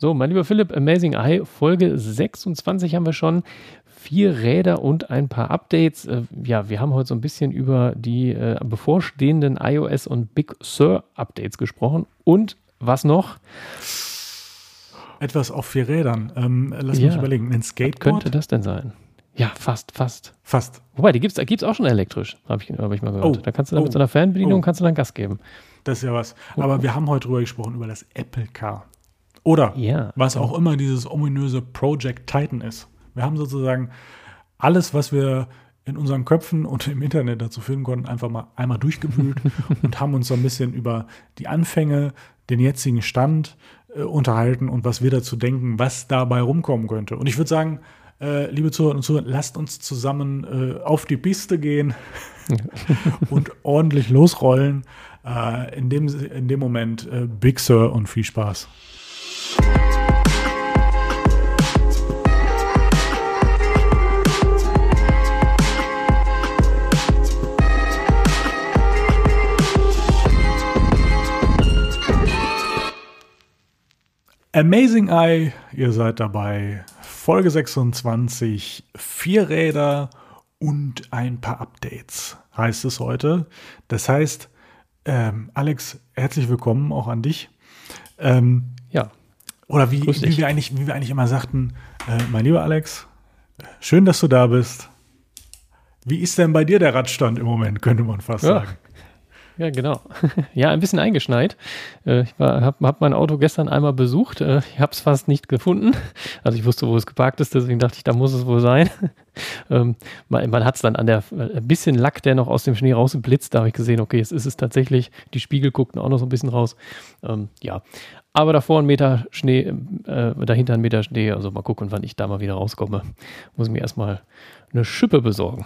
So, mein lieber Philipp, Amazing Eye, Folge 26 haben wir schon. Vier Räder und ein paar Updates. Äh, ja, wir haben heute so ein bisschen über die äh, bevorstehenden iOS und Big Sur Updates gesprochen. Und was noch? Etwas auf vier Rädern. Ähm, lass ja. mich überlegen. Ein Skateboard? Was könnte das denn sein? Ja, fast, fast. Fast. Wobei, die gibt es gibt's auch schon elektrisch, habe ich, hab ich mal gehört. Oh. Da kannst du dann oh. mit so einer Fernbedienung oh. kannst du dann Gas geben. Das ist ja was. Aber oh. wir haben heute drüber gesprochen, über das Apple Car. Oder ja. was auch immer dieses ominöse Project Titan ist. Wir haben sozusagen alles, was wir in unseren Köpfen und im Internet dazu finden konnten, einfach mal einmal durchgewühlt und haben uns so ein bisschen über die Anfänge, den jetzigen Stand äh, unterhalten und was wir dazu denken, was dabei rumkommen könnte. Und ich würde sagen, äh, liebe Zuhörer und Zuhörer, lasst uns zusammen äh, auf die Piste gehen und ordentlich losrollen. Äh, in, dem, in dem Moment äh, Big Sur und viel Spaß. Amazing Eye, ihr seid dabei. Folge 26, vier Räder und ein paar Updates heißt es heute. Das heißt, ähm, Alex, herzlich willkommen auch an dich. Ähm. Oder wie, wie, wir eigentlich, wie wir eigentlich immer sagten, äh, mein lieber Alex, schön, dass du da bist. Wie ist denn bei dir der Radstand im Moment, könnte man fast ja. sagen? Ja, genau. ja, ein bisschen eingeschneit. Äh, ich habe hab mein Auto gestern einmal besucht. Äh, ich habe es fast nicht gefunden. Also ich wusste, wo es geparkt ist, deswegen dachte ich, da muss es wohl sein. ähm, man, man hat es dann an der äh, ein bisschen Lack, der noch aus dem Schnee rausblitzt. Da habe ich gesehen, okay, jetzt ist es tatsächlich. Die Spiegel guckten auch noch so ein bisschen raus. Ähm, ja, aber davor ein Meter Schnee, äh, dahinter ein Meter Schnee. Also mal gucken, wann ich da mal wieder rauskomme. Muss ich mir erstmal eine Schippe besorgen.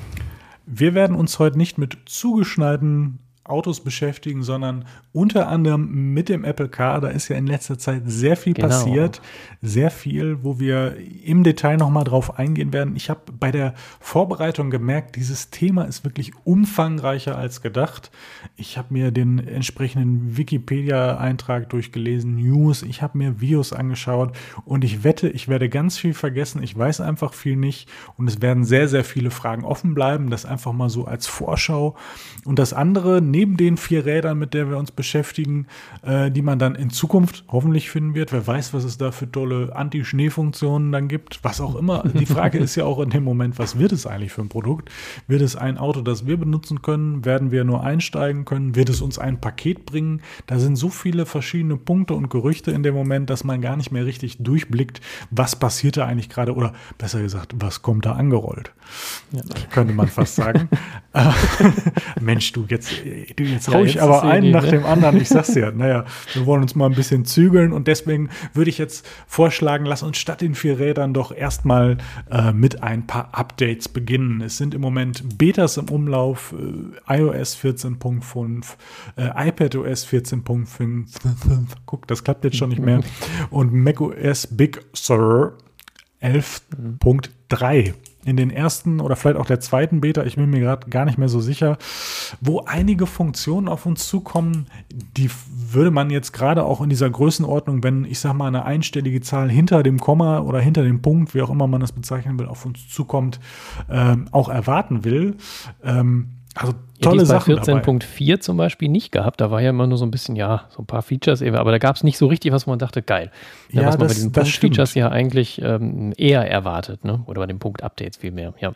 Wir werden uns heute nicht mit zugeschneiten Autos beschäftigen, sondern unter anderem mit dem Apple Car. Da ist ja in letzter Zeit sehr viel genau. passiert, sehr viel, wo wir im Detail nochmal drauf eingehen werden. Ich habe bei der Vorbereitung gemerkt, dieses Thema ist wirklich umfangreicher als gedacht. Ich habe mir den entsprechenden Wikipedia-Eintrag durchgelesen, News, ich habe mir Videos angeschaut und ich wette, ich werde ganz viel vergessen. Ich weiß einfach viel nicht und es werden sehr, sehr viele Fragen offen bleiben. Das einfach mal so als Vorschau. Und das andere, neben den vier Rädern, mit der wir uns beschäftigen, äh, die man dann in Zukunft hoffentlich finden wird. Wer weiß, was es da für tolle Anti-Schnee-Funktionen dann gibt, was auch immer. Die Frage ist ja auch in dem Moment, was wird es eigentlich für ein Produkt? Wird es ein Auto, das wir benutzen können? Werden wir nur einsteigen können? Wird es uns ein Paket bringen? Da sind so viele verschiedene Punkte und Gerüchte in dem Moment, dass man gar nicht mehr richtig durchblickt, was passiert da eigentlich gerade oder besser gesagt, was kommt da angerollt. Ja. Könnte man fast sagen. Mensch, du, jetzt, du, jetzt hau ja, ich aber einen nach ne? dem anderen. Ich sag's dir, naja, wir wollen uns mal ein bisschen zügeln und deswegen würde ich jetzt vorschlagen, lass uns statt den vier Rädern doch erstmal äh, mit ein paar Updates beginnen. Es sind im Moment Betas im Umlauf, äh, iOS 14.5, äh, iPadOS 14.5, guck, das klappt jetzt schon nicht mehr, und macOS Big Sur 11.3 in den ersten oder vielleicht auch der zweiten Beta, ich bin mir gerade gar nicht mehr so sicher, wo einige Funktionen auf uns zukommen, die würde man jetzt gerade auch in dieser Größenordnung, wenn ich sag mal eine einstellige Zahl hinter dem Komma oder hinter dem Punkt, wie auch immer man das bezeichnen will, auf uns zukommt, ähm, auch erwarten will. Ähm, also tolle ja, Sachen. 14.4 zum Beispiel nicht gehabt. Da war ja immer nur so ein bisschen, ja, so ein paar Features, aber da gab es nicht so richtig, was man dachte, geil. Ja, ja was man das, bei diesen Punkt-Features ja eigentlich ähm, eher erwartet, ne? Oder bei den Punkt-Updates vielmehr, ja.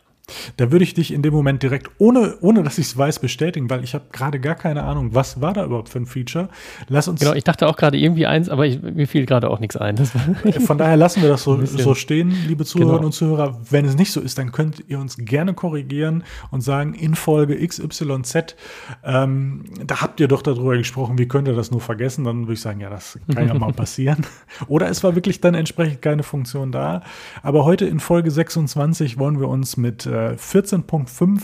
Da würde ich dich in dem Moment direkt, ohne, ohne dass ich es weiß, bestätigen, weil ich habe gerade gar keine Ahnung, was war da überhaupt für ein Feature. Lass uns. Genau, ich dachte auch gerade irgendwie eins, aber ich, mir fiel gerade auch nichts ein. Äh, von daher lassen wir das so, so stehen, liebe Zuhörerinnen genau. und Zuhörer. Wenn es nicht so ist, dann könnt ihr uns gerne korrigieren und sagen, in Folge XYZ, ähm, da habt ihr doch darüber gesprochen, wie könnt ihr das nur vergessen? Dann würde ich sagen, ja, das kann ja mal passieren. Oder es war wirklich dann entsprechend keine Funktion da. Aber heute in Folge 26 wollen wir uns mit äh, äh, 14.5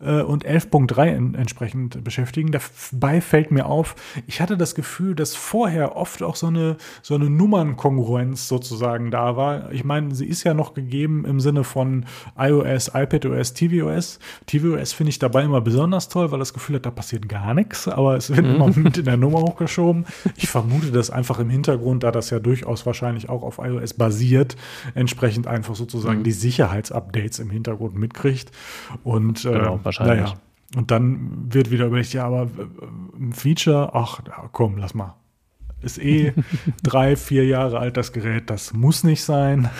äh, und 11.3 in, entsprechend beschäftigen. Dabei fällt mir auf, ich hatte das Gefühl, dass vorher oft auch so eine, so eine Nummernkongruenz sozusagen da war. Ich meine, sie ist ja noch gegeben im Sinne von iOS, iPadOS, tvOS. tvOS finde ich dabei immer besonders toll, weil das Gefühl hat, da passiert gar nichts, aber es wird mhm. immer mit in der Nummer hochgeschoben. Ich vermute das einfach im Hintergrund, da das ja durchaus wahrscheinlich auch auf iOS basiert, entsprechend einfach sozusagen mhm. die Sicherheitsupdates im Hintergrund mitkriegt. Und äh, genau, wahrscheinlich. Naja. Und dann wird wieder überlegt, ja, aber ein Feature, ach komm, lass mal. Ist eh drei, vier Jahre alt das Gerät, das muss nicht sein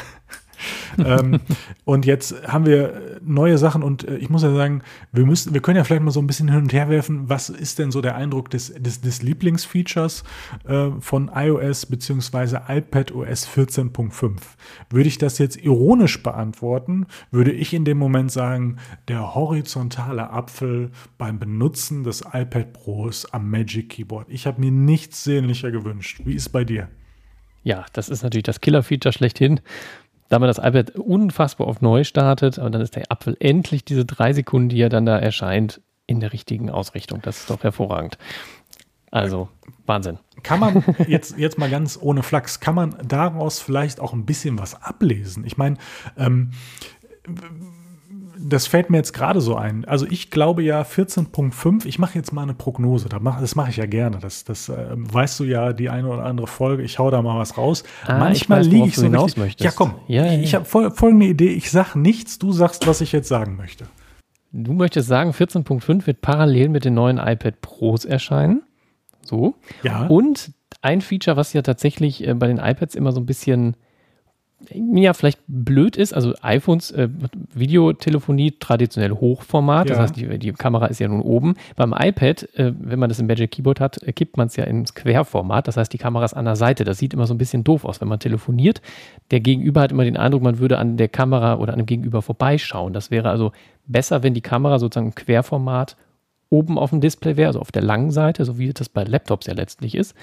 ähm, und jetzt haben wir neue Sachen und äh, ich muss ja sagen, wir müssen, wir können ja vielleicht mal so ein bisschen hin und her werfen. Was ist denn so der Eindruck des, des, des Lieblingsfeatures äh, von iOS bzw. iPadOS 14.5? Würde ich das jetzt ironisch beantworten, würde ich in dem Moment sagen, der horizontale Apfel beim Benutzen des iPad Pros am Magic Keyboard. Ich habe mir nichts sehnlicher gewünscht. Wie ist bei dir? Ja, das ist natürlich das Killer-Feature schlechthin da man das iPad unfassbar auf neu startet, aber dann ist der Apfel endlich diese drei Sekunden, die er dann da erscheint, in der richtigen Ausrichtung. Das ist doch hervorragend. Also, Wahnsinn. Kann man jetzt, jetzt mal ganz ohne Flachs, kann man daraus vielleicht auch ein bisschen was ablesen? Ich meine, ähm, das fällt mir jetzt gerade so ein. Also ich glaube ja 14.5, ich mache jetzt mal eine Prognose, das mache ich ja gerne. Das, das äh, weißt du ja, die eine oder andere Folge, ich hau da mal was raus. Ah, Manchmal liege ich so hinaus richtig, möchtest. Ja, komm, ja, ja. ich habe fol folgende Idee, ich sage nichts, du sagst, was ich jetzt sagen möchte. Du möchtest sagen, 14.5 wird parallel mit den neuen iPad Pros erscheinen. So. Ja. Und ein Feature, was ja tatsächlich äh, bei den iPads immer so ein bisschen ja vielleicht blöd ist, also iPhones, äh, Videotelefonie traditionell Hochformat, ja. das heißt, die, die, Kamera ist ja nun oben. Beim iPad, äh, wenn man das im Magic Keyboard hat, äh, kippt man es ja ins Querformat, das heißt, die Kamera ist an der Seite. Das sieht immer so ein bisschen doof aus, wenn man telefoniert. Der Gegenüber hat immer den Eindruck, man würde an der Kamera oder an dem Gegenüber vorbeischauen. Das wäre also besser, wenn die Kamera sozusagen im Querformat oben auf dem Display wäre, also auf der langen Seite, so wie das bei Laptops ja letztlich ist.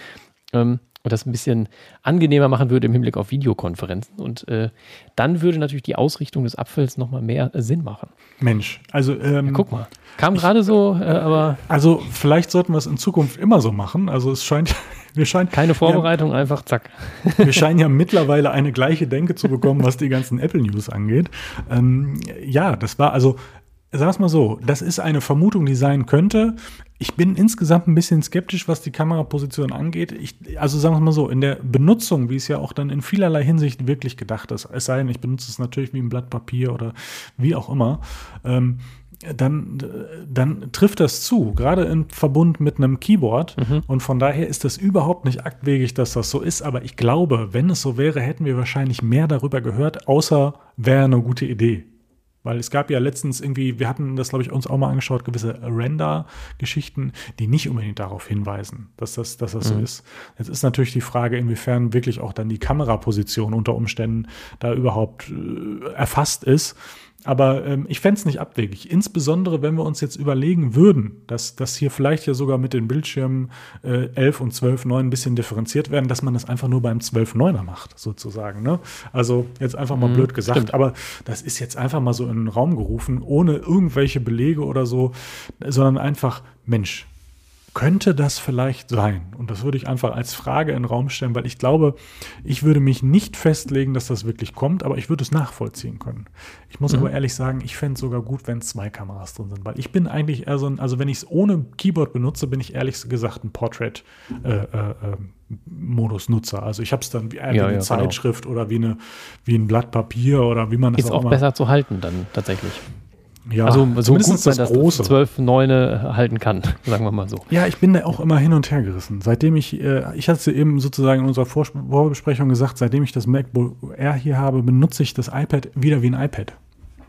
Ähm, und das ein bisschen angenehmer machen würde im Hinblick auf Videokonferenzen. Und äh, dann würde natürlich die Ausrichtung des Apfels nochmal mehr äh, Sinn machen. Mensch, also ähm, ja, guck mal, kam gerade so, äh, aber. Also vielleicht sollten wir es in Zukunft immer so machen. Also es scheint, wir scheinen. Keine Vorbereitung, ja, einfach zack. Wir scheinen ja mittlerweile eine gleiche Denke zu bekommen, was die ganzen Apple News angeht. Ähm, ja, das war also Sag's mal so, das ist eine Vermutung, die sein könnte. Ich bin insgesamt ein bisschen skeptisch, was die Kameraposition angeht. Ich, also sagen wir mal so, in der Benutzung, wie es ja auch dann in vielerlei Hinsicht wirklich gedacht ist, es sei denn, ich benutze es natürlich wie ein Blatt Papier oder wie auch immer, ähm, dann, dann trifft das zu, gerade im Verbund mit einem Keyboard. Mhm. Und von daher ist das überhaupt nicht aktwegig, dass das so ist. Aber ich glaube, wenn es so wäre, hätten wir wahrscheinlich mehr darüber gehört, außer wäre eine gute Idee. Weil es gab ja letztens irgendwie, wir hatten das, glaube ich, uns auch mal angeschaut, gewisse Render-Geschichten, die nicht unbedingt darauf hinweisen, dass das, dass das mhm. so ist. Jetzt ist natürlich die Frage, inwiefern wirklich auch dann die Kameraposition unter Umständen da überhaupt äh, erfasst ist. Aber ähm, ich fände es nicht abwegig. Insbesondere, wenn wir uns jetzt überlegen würden, dass das hier vielleicht ja sogar mit den Bildschirmen äh, 11 und 12.9 ein bisschen differenziert werden, dass man das einfach nur beim 12.9er macht, sozusagen. Ne? Also jetzt einfach mal mhm, blöd gesagt. Stimmt. Aber das ist jetzt einfach mal so in den Raum gerufen, ohne irgendwelche Belege oder so, sondern einfach, Mensch, könnte das vielleicht sein? Und das würde ich einfach als Frage in den Raum stellen, weil ich glaube, ich würde mich nicht festlegen, dass das wirklich kommt, aber ich würde es nachvollziehen können. Ich muss mhm. aber ehrlich sagen, ich fände es sogar gut, wenn zwei Kameras drin sind, weil ich bin eigentlich eher so ein, also wenn ich es ohne Keyboard benutze, bin ich ehrlich gesagt ein Portrait äh, äh, ähm, Modus Nutzer. Also ich habe es dann wie, äh, ja, wie eine ja, genau. Zeitschrift genau. oder wie, eine, wie ein Blatt Papier oder wie man das Ist auch, auch besser zu halten dann tatsächlich. Ja, also so gut das, das große. 12, 9 halten kann, sagen wir mal so. Ja, ich bin da auch immer hin und her gerissen. Seitdem ich, äh, ich hatte es eben sozusagen in unserer Vorbesprechung gesagt, seitdem ich das MacBook Air hier habe, benutze ich das iPad wieder wie ein iPad.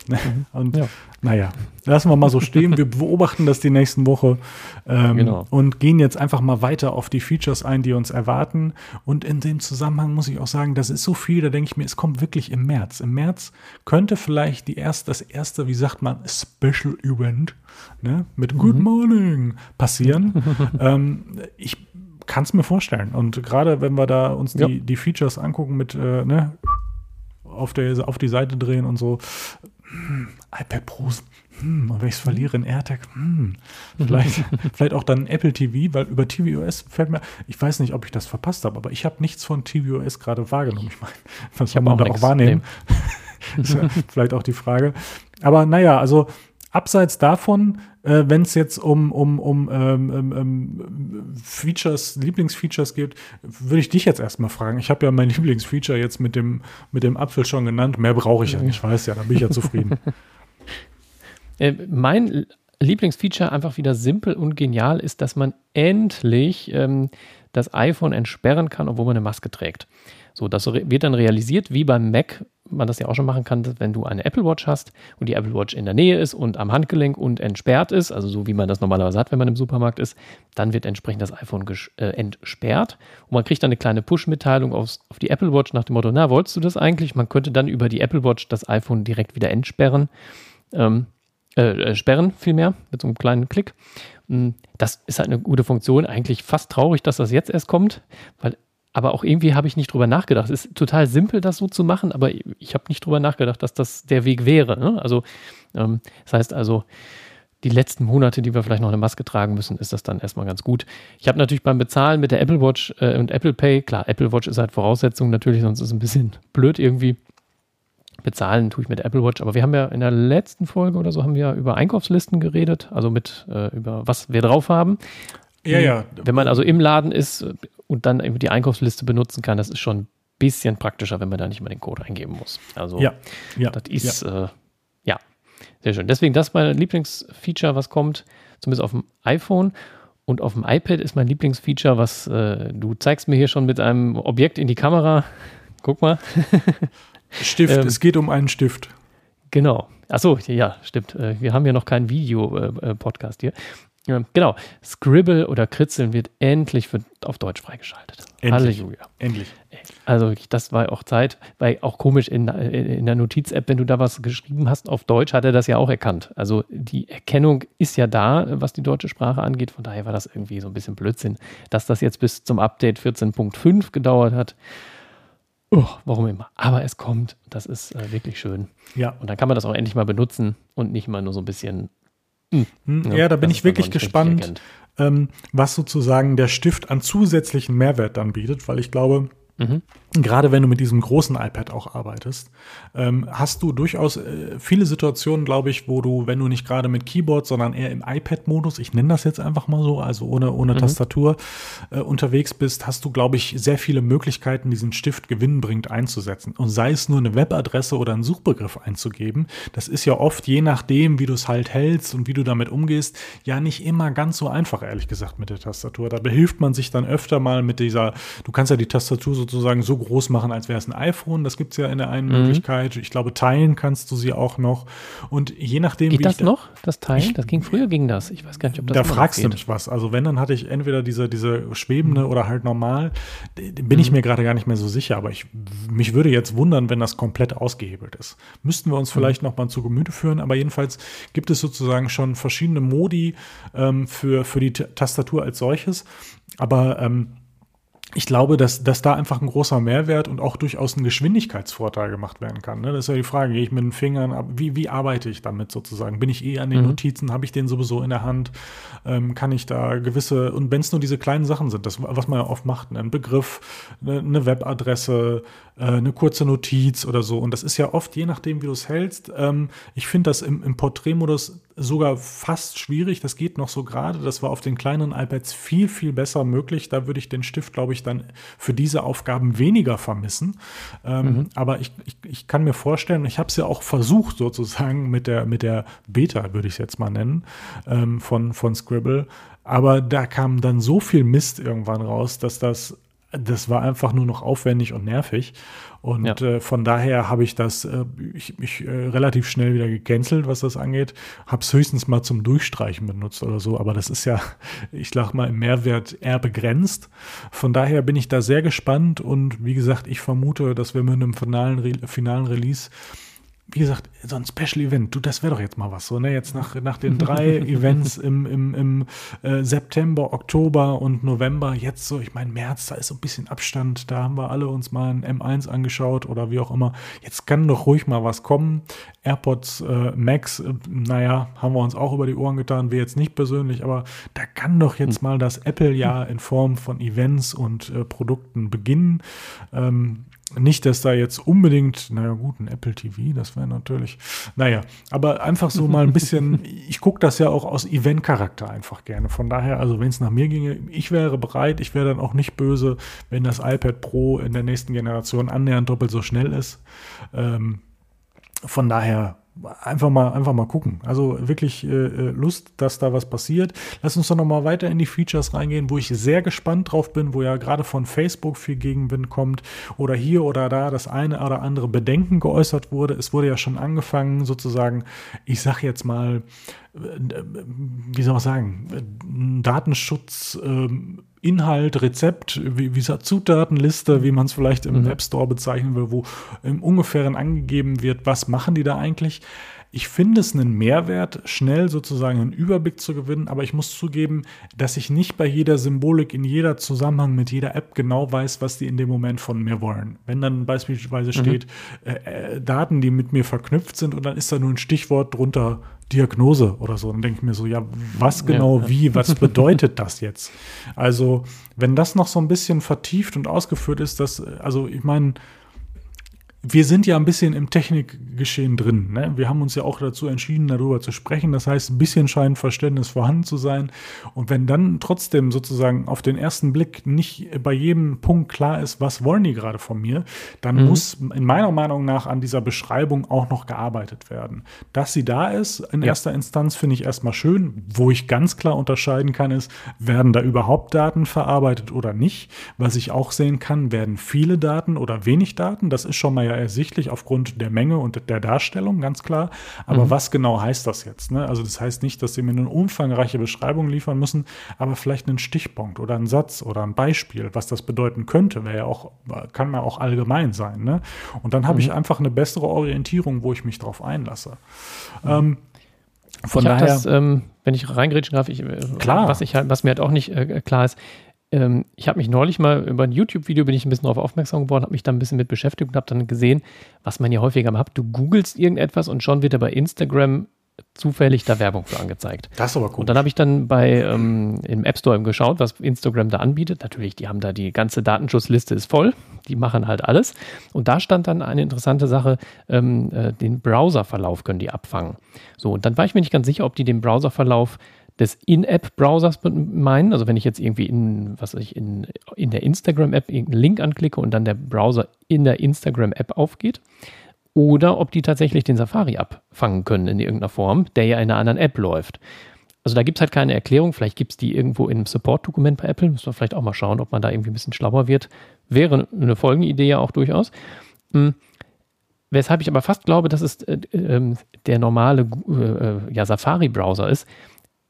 Mhm. Und ja. naja, lassen wir mal so stehen. Wir beobachten das die nächsten Woche ähm, genau. und gehen jetzt einfach mal weiter auf die Features ein, die uns erwarten. Und in dem Zusammenhang muss ich auch sagen, das ist so viel, da denke ich mir, es kommt wirklich im März. Im März könnte vielleicht die erste, das erste, wie sagt man, Special Event ne, mit Good mhm. Morning passieren. ähm, ich kann es mir vorstellen. Und gerade wenn wir da uns die, ja. die Features angucken mit, äh, ne, auf, der, auf die Seite drehen und so, hm, iPad Pros, hm, und wenn ich es verliere in AirTag, hm, vielleicht, vielleicht auch dann Apple TV, weil über tvOS fällt mir, ich weiß nicht, ob ich das verpasst habe, aber ich habe nichts von tvOS gerade wahrgenommen. Ich meine, was soll man da auch wahrnehmen? vielleicht auch die Frage. Aber naja, also abseits davon, äh, wenn es jetzt um, um, um ähm, ähm, ähm, Features, Lieblingsfeatures geht, würde ich dich jetzt erstmal fragen. Ich habe ja mein Lieblingsfeature jetzt mit dem, mit dem Apfel schon genannt. Mehr brauche ich ja nicht, ich weiß ja, da bin ich ja zufrieden. Äh, mein Lieblingsfeature einfach wieder simpel und genial ist, dass man endlich ähm, das iPhone entsperren kann, obwohl man eine Maske trägt. So, das wird dann realisiert, wie beim Mac man das ja auch schon machen kann, wenn du eine Apple Watch hast und die Apple Watch in der Nähe ist und am Handgelenk und entsperrt ist, also so wie man das normalerweise hat, wenn man im Supermarkt ist, dann wird entsprechend das iPhone äh, entsperrt und man kriegt dann eine kleine Push-Mitteilung auf die Apple Watch nach dem Motto, na, wolltest du das eigentlich? Man könnte dann über die Apple Watch das iPhone direkt wieder entsperren. Ähm, äh, äh sperren vielmehr mit so einem kleinen Klick. Hm, das ist halt eine gute Funktion. Eigentlich fast traurig, dass das jetzt erst kommt, weil aber auch irgendwie habe ich nicht drüber nachgedacht. Es ist total simpel, das so zu machen, aber ich habe nicht drüber nachgedacht, dass das der Weg wäre. Ne? Also, ähm, das heißt also, die letzten Monate, die wir vielleicht noch eine Maske tragen müssen, ist das dann erstmal ganz gut. Ich habe natürlich beim Bezahlen mit der Apple Watch äh, und Apple Pay, klar, Apple Watch ist halt Voraussetzung natürlich, sonst ist es ein bisschen blöd irgendwie. Bezahlen tue ich mit der Apple Watch, aber wir haben ja in der letzten Folge oder so haben wir über Einkaufslisten geredet, also mit äh, über was wir drauf haben. Ja, ja. Wenn man also im Laden ist und dann eben die Einkaufsliste benutzen kann, das ist schon ein bisschen praktischer, wenn man da nicht mal den Code eingeben muss. Also ja, ja, das ist ja. Äh, ja sehr schön. Deswegen das ist mein Lieblingsfeature, was kommt, zumindest auf dem iPhone. Und auf dem iPad ist mein Lieblingsfeature, was äh, du zeigst mir hier schon mit einem Objekt in die Kamera. Guck mal. Stift, ähm, es geht um einen Stift. Genau. Achso, ja, stimmt. Äh, wir haben ja noch keinen Video-Podcast äh, hier. Ja, genau. Scribble oder Kritzeln wird endlich für, auf Deutsch freigeschaltet. Endlich. Halleluja. Endlich. Also das war auch Zeit, weil auch komisch in, in der Notiz-App, wenn du da was geschrieben hast auf Deutsch, hat er das ja auch erkannt. Also die Erkennung ist ja da, was die deutsche Sprache angeht. Von daher war das irgendwie so ein bisschen Blödsinn, dass das jetzt bis zum Update 14.5 gedauert hat. Oh, warum immer. Aber es kommt. Das ist äh, wirklich schön. Ja. Und dann kann man das auch endlich mal benutzen und nicht mal nur so ein bisschen hm. Ja, ja, da bin ich wirklich gespannt, ähm, was sozusagen der Stift an zusätzlichen Mehrwert dann bietet, weil ich glaube, Mhm. Gerade wenn du mit diesem großen iPad auch arbeitest, ähm, hast du durchaus äh, viele Situationen, glaube ich, wo du, wenn du nicht gerade mit Keyboard, sondern eher im iPad-Modus, ich nenne das jetzt einfach mal so, also ohne, ohne mhm. Tastatur äh, unterwegs bist, hast du, glaube ich, sehr viele Möglichkeiten, diesen Stift gewinnbringend einzusetzen. Und sei es nur eine Webadresse oder einen Suchbegriff einzugeben, das ist ja oft, je nachdem, wie du es halt hältst und wie du damit umgehst, ja nicht immer ganz so einfach, ehrlich gesagt, mit der Tastatur. Da behilft man sich dann öfter mal mit dieser, du kannst ja die Tastatur so sozusagen so groß machen, als wäre es ein iPhone. Das gibt es ja in der einen mhm. Möglichkeit. Ich glaube, teilen kannst du sie auch noch. Und je nachdem, Geht wie das noch, das Teilen? Ich, das ging früher, ging das. Ich weiß gar nicht, ob das Da fragst du mich was. Also wenn, dann hatte ich entweder diese, diese schwebende mhm. oder halt normal. Bin ich mhm. mir gerade gar nicht mehr so sicher. Aber ich, mich würde jetzt wundern, wenn das komplett ausgehebelt ist. Müssten wir uns mhm. vielleicht noch mal zu Gemüte führen. Aber jedenfalls gibt es sozusagen schon verschiedene Modi ähm, für, für die Tastatur als solches. Aber ähm, ich glaube, dass, dass da einfach ein großer Mehrwert und auch durchaus ein Geschwindigkeitsvorteil gemacht werden kann. Ne? Das ist ja die Frage, gehe ich mit den Fingern ab, wie, wie arbeite ich damit sozusagen? Bin ich eh an den mhm. Notizen, habe ich den sowieso in der Hand? Ähm, kann ich da gewisse, und wenn es nur diese kleinen Sachen sind, das, was man ja oft macht, ne? ein Begriff, eine, eine Webadresse, äh, eine kurze Notiz oder so. Und das ist ja oft, je nachdem, wie du es hältst. Ähm, ich finde das im, im Porträtmodus sogar fast schwierig. Das geht noch so gerade. Das war auf den kleinen iPads viel, viel besser möglich. Da würde ich den Stift, glaube ich, dann für diese Aufgaben weniger vermissen. Ähm, mhm. Aber ich, ich, ich kann mir vorstellen, ich habe es ja auch versucht sozusagen mit der, mit der Beta, würde ich es jetzt mal nennen, ähm, von, von Scribble. Aber da kam dann so viel Mist irgendwann raus, dass das das war einfach nur noch aufwendig und nervig. Und ja. äh, von daher habe ich das äh, ich, ich, äh, relativ schnell wieder gecancelt, was das angeht. Habe es höchstens mal zum Durchstreichen benutzt oder so. Aber das ist ja, ich sag mal, im Mehrwert eher begrenzt. Von daher bin ich da sehr gespannt. Und wie gesagt, ich vermute, dass wir mit einem finalen, Re finalen Release wie gesagt, so ein Special Event, du, das wäre doch jetzt mal was so, ne? Jetzt nach, nach den drei Events im, im, im äh, September, Oktober und November, jetzt so, ich meine, März, da ist so ein bisschen Abstand, da haben wir alle uns mal ein M1 angeschaut oder wie auch immer. Jetzt kann doch ruhig mal was kommen. AirPods äh, Max, äh, naja, haben wir uns auch über die Ohren getan, wir jetzt nicht persönlich, aber da kann doch jetzt hm. mal das Apple-Jahr in Form von Events und äh, Produkten beginnen. Ähm, nicht, dass da jetzt unbedingt, naja gut, ein Apple TV, das wäre natürlich, naja, aber einfach so mal ein bisschen, ich gucke das ja auch aus Event-Charakter einfach gerne. Von daher, also wenn es nach mir ginge, ich wäre bereit, ich wäre dann auch nicht böse, wenn das iPad Pro in der nächsten Generation annähernd doppelt so schnell ist. Ähm, von daher einfach mal, einfach mal gucken. Also wirklich äh, äh, Lust, dass da was passiert. Lass uns doch noch mal weiter in die Features reingehen, wo ich sehr gespannt drauf bin, wo ja gerade von Facebook viel Gegenwind kommt oder hier oder da das eine oder andere Bedenken geäußert wurde. Es wurde ja schon angefangen, sozusagen, ich sag jetzt mal, wie soll man sagen, Datenschutz, ähm, Inhalt, Rezept, wie, wie Zutatenliste, wie man es vielleicht im mhm. App Store bezeichnen will, wo im Ungefähren angegeben wird, was machen die da eigentlich. Ich finde es einen Mehrwert, schnell sozusagen einen Überblick zu gewinnen, aber ich muss zugeben, dass ich nicht bei jeder Symbolik, in jeder Zusammenhang mit jeder App genau weiß, was die in dem Moment von mir wollen. Wenn dann beispielsweise mhm. steht, äh, äh, Daten, die mit mir verknüpft sind und dann ist da nur ein Stichwort drunter Diagnose oder so. Dann denke ich mir so, ja, was genau, ja, ja. wie, was bedeutet das jetzt? Also, wenn das noch so ein bisschen vertieft und ausgeführt ist, dass, also ich meine, wir sind ja ein bisschen im Technikgeschehen drin. Ne? Wir haben uns ja auch dazu entschieden, darüber zu sprechen. Das heißt, ein bisschen scheint Verständnis vorhanden zu sein. Und wenn dann trotzdem sozusagen auf den ersten Blick nicht bei jedem Punkt klar ist, was wollen die gerade von mir, dann mhm. muss in meiner Meinung nach an dieser Beschreibung auch noch gearbeitet werden. Dass sie da ist, in ja. erster Instanz finde ich erstmal schön. Wo ich ganz klar unterscheiden kann, ist, werden da überhaupt Daten verarbeitet oder nicht. Was ich auch sehen kann, werden viele Daten oder wenig Daten. Das ist schon mal ja ersichtlich aufgrund der Menge und der Darstellung, ganz klar. Aber mhm. was genau heißt das jetzt? Ne? Also das heißt nicht, dass sie mir eine umfangreiche Beschreibung liefern müssen, aber vielleicht einen Stichpunkt oder einen Satz oder ein Beispiel, was das bedeuten könnte, wäre ja auch, kann ja auch allgemein sein. Ne? Und dann habe mhm. ich einfach eine bessere Orientierung, wo ich mich drauf einlasse. Mhm. Ähm, von daher, das, ähm, wenn ich reingrätschen darf, ich, äh, klar. Was, ich halt, was mir halt auch nicht äh, klar ist, ähm, ich habe mich neulich mal über ein YouTube-Video bin ich ein bisschen darauf aufmerksam geworden, habe mich da ein bisschen mit beschäftigt und habe dann gesehen, was man ja häufiger mal hat. Du googelst irgendetwas und schon wird er bei Instagram zufällig da Werbung für angezeigt. Das ist aber cool. Und dann habe ich dann bei ähm, im App Store geschaut, was Instagram da anbietet. Natürlich, die haben da die ganze Datenschutzliste ist voll. Die machen halt alles. Und da stand dann eine interessante Sache, ähm, äh, den Browserverlauf können die abfangen. So, und dann war ich mir nicht ganz sicher, ob die den Browserverlauf des In-App-Browsers meinen. Also wenn ich jetzt irgendwie in, was ich, in, in der Instagram-App irgendeinen Link anklicke und dann der Browser in der Instagram-App aufgeht. Oder ob die tatsächlich den Safari abfangen können in irgendeiner Form, der ja in einer anderen App läuft. Also da gibt es halt keine Erklärung. Vielleicht gibt es die irgendwo in einem Support-Dokument bei Apple. Müssen wir vielleicht auch mal schauen, ob man da irgendwie ein bisschen schlauer wird. Wäre eine folgende Idee ja auch durchaus. Hm. Weshalb ich aber fast glaube, dass es äh, äh, der normale äh, äh ja, Safari-Browser ist,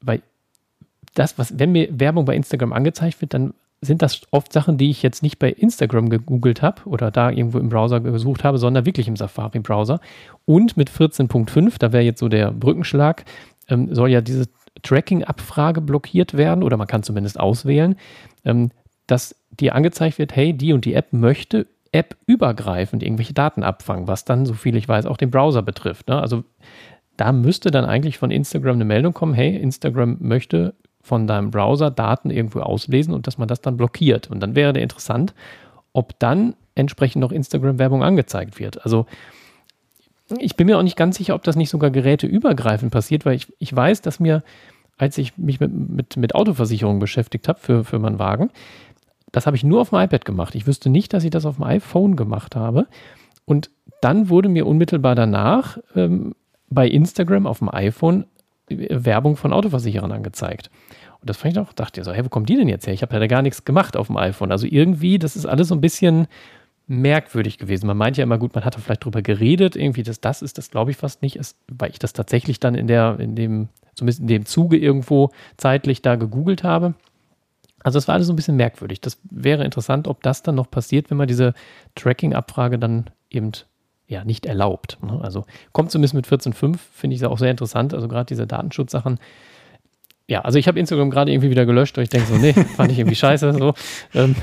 weil das, was, wenn mir Werbung bei Instagram angezeigt wird, dann sind das oft Sachen, die ich jetzt nicht bei Instagram gegoogelt habe oder da irgendwo im Browser gesucht habe, sondern wirklich im Safari-Browser. Und mit 14.5, da wäre jetzt so der Brückenschlag, ähm, soll ja diese Tracking-Abfrage blockiert werden oder man kann zumindest auswählen, ähm, dass dir angezeigt wird, hey, die und die App möchte App-übergreifend irgendwelche Daten abfangen, was dann, so viel ich weiß, auch den Browser betrifft. Ne? Also da müsste dann eigentlich von Instagram eine Meldung kommen, hey, Instagram möchte von deinem Browser Daten irgendwo auslesen und dass man das dann blockiert. Und dann wäre der interessant, ob dann entsprechend noch Instagram-Werbung angezeigt wird. Also ich bin mir auch nicht ganz sicher, ob das nicht sogar geräteübergreifend passiert, weil ich, ich weiß, dass mir, als ich mich mit, mit, mit Autoversicherung beschäftigt habe für, für meinen Wagen, das habe ich nur auf dem iPad gemacht. Ich wüsste nicht, dass ich das auf dem iPhone gemacht habe. Und dann wurde mir unmittelbar danach ähm, bei Instagram auf dem iPhone äh, Werbung von Autoversicherern angezeigt. Und das fand ich auch, dachte ich so, hey, wo kommen die denn jetzt her? Ich habe ja da gar nichts gemacht auf dem iPhone. Also irgendwie, das ist alles so ein bisschen merkwürdig gewesen. Man meint ja immer, gut, man hatte vielleicht drüber geredet, irgendwie, dass das ist, das glaube ich fast nicht, ist, weil ich das tatsächlich dann in der, in dem, zumindest in dem Zuge irgendwo zeitlich da gegoogelt habe. Also es war alles so ein bisschen merkwürdig. Das wäre interessant, ob das dann noch passiert, wenn man diese Tracking-Abfrage dann eben ja nicht erlaubt. Ne? Also kommt zumindest mit 14.5, finde ich auch sehr interessant. Also gerade diese Datenschutzsachen ja, also ich habe Instagram gerade irgendwie wieder gelöscht, weil ich denke so, nee, fand ich irgendwie scheiße. So. Ähm,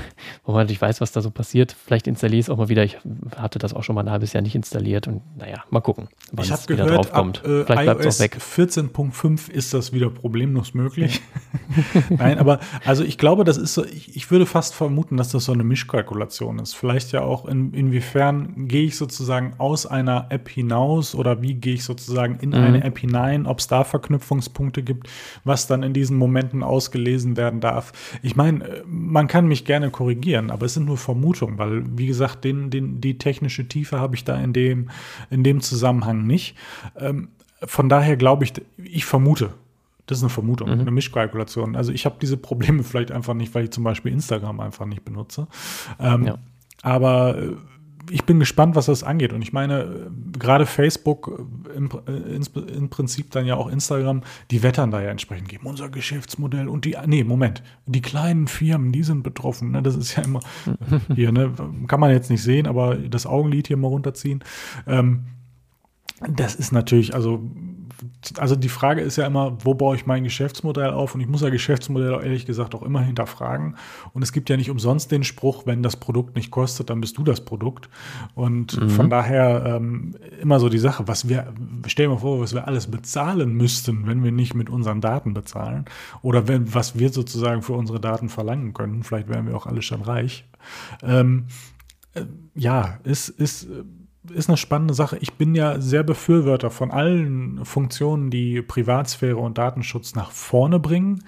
wo man nicht weiß, was da so passiert. Vielleicht installiere ich es auch mal wieder. Ich hatte das auch schon mal ein halbes Jahr nicht installiert und naja, mal gucken, wann ich es wieder gehört, drauf kommt. Ab, äh, Vielleicht bleibt es auch weg. 14.5 ist das wieder problemlos möglich. Nein, aber also ich glaube, das ist so, ich, ich, würde fast vermuten, dass das so eine Mischkalkulation ist. Vielleicht ja auch, in, inwiefern gehe ich sozusagen aus einer App hinaus oder wie gehe ich sozusagen in mhm. eine App hinein, ob es da Verknüpfungspunkte gibt, was dann in diesen Momenten ausgelesen werden darf. Ich meine, man kann mich gerne korrigieren, aber es sind nur Vermutungen, weil, wie gesagt, den, den, die technische Tiefe habe ich da in dem, in dem Zusammenhang nicht. Ähm, von daher glaube ich, ich vermute, das ist eine Vermutung, mhm. eine Mischkalkulation. Also ich habe diese Probleme vielleicht einfach nicht, weil ich zum Beispiel Instagram einfach nicht benutze. Ähm, ja. Aber äh, ich bin gespannt, was das angeht. Und ich meine, gerade Facebook, äh, im, äh, im, Prinzip dann ja auch Instagram, die wettern da ja entsprechend geben. Unser Geschäftsmodell und die, nee, Moment, die kleinen Firmen, die sind betroffen. Ne? Das ist ja immer hier, ne? kann man jetzt nicht sehen, aber das Augenlid hier mal runterziehen. Ähm, das ist natürlich, also also die Frage ist ja immer, wo baue ich mein Geschäftsmodell auf? Und ich muss ja Geschäftsmodell ehrlich gesagt auch immer hinterfragen. Und es gibt ja nicht umsonst den Spruch, wenn das Produkt nicht kostet, dann bist du das Produkt. Und mhm. von daher ähm, immer so die Sache, was wir, stell dir mal vor, was wir alles bezahlen müssten, wenn wir nicht mit unseren Daten bezahlen. Oder wenn, was wir sozusagen für unsere Daten verlangen können. Vielleicht wären wir auch alle schon reich. Ähm, äh, ja, ist, ist ist eine spannende Sache. Ich bin ja sehr Befürworter von allen Funktionen, die Privatsphäre und Datenschutz nach vorne bringen.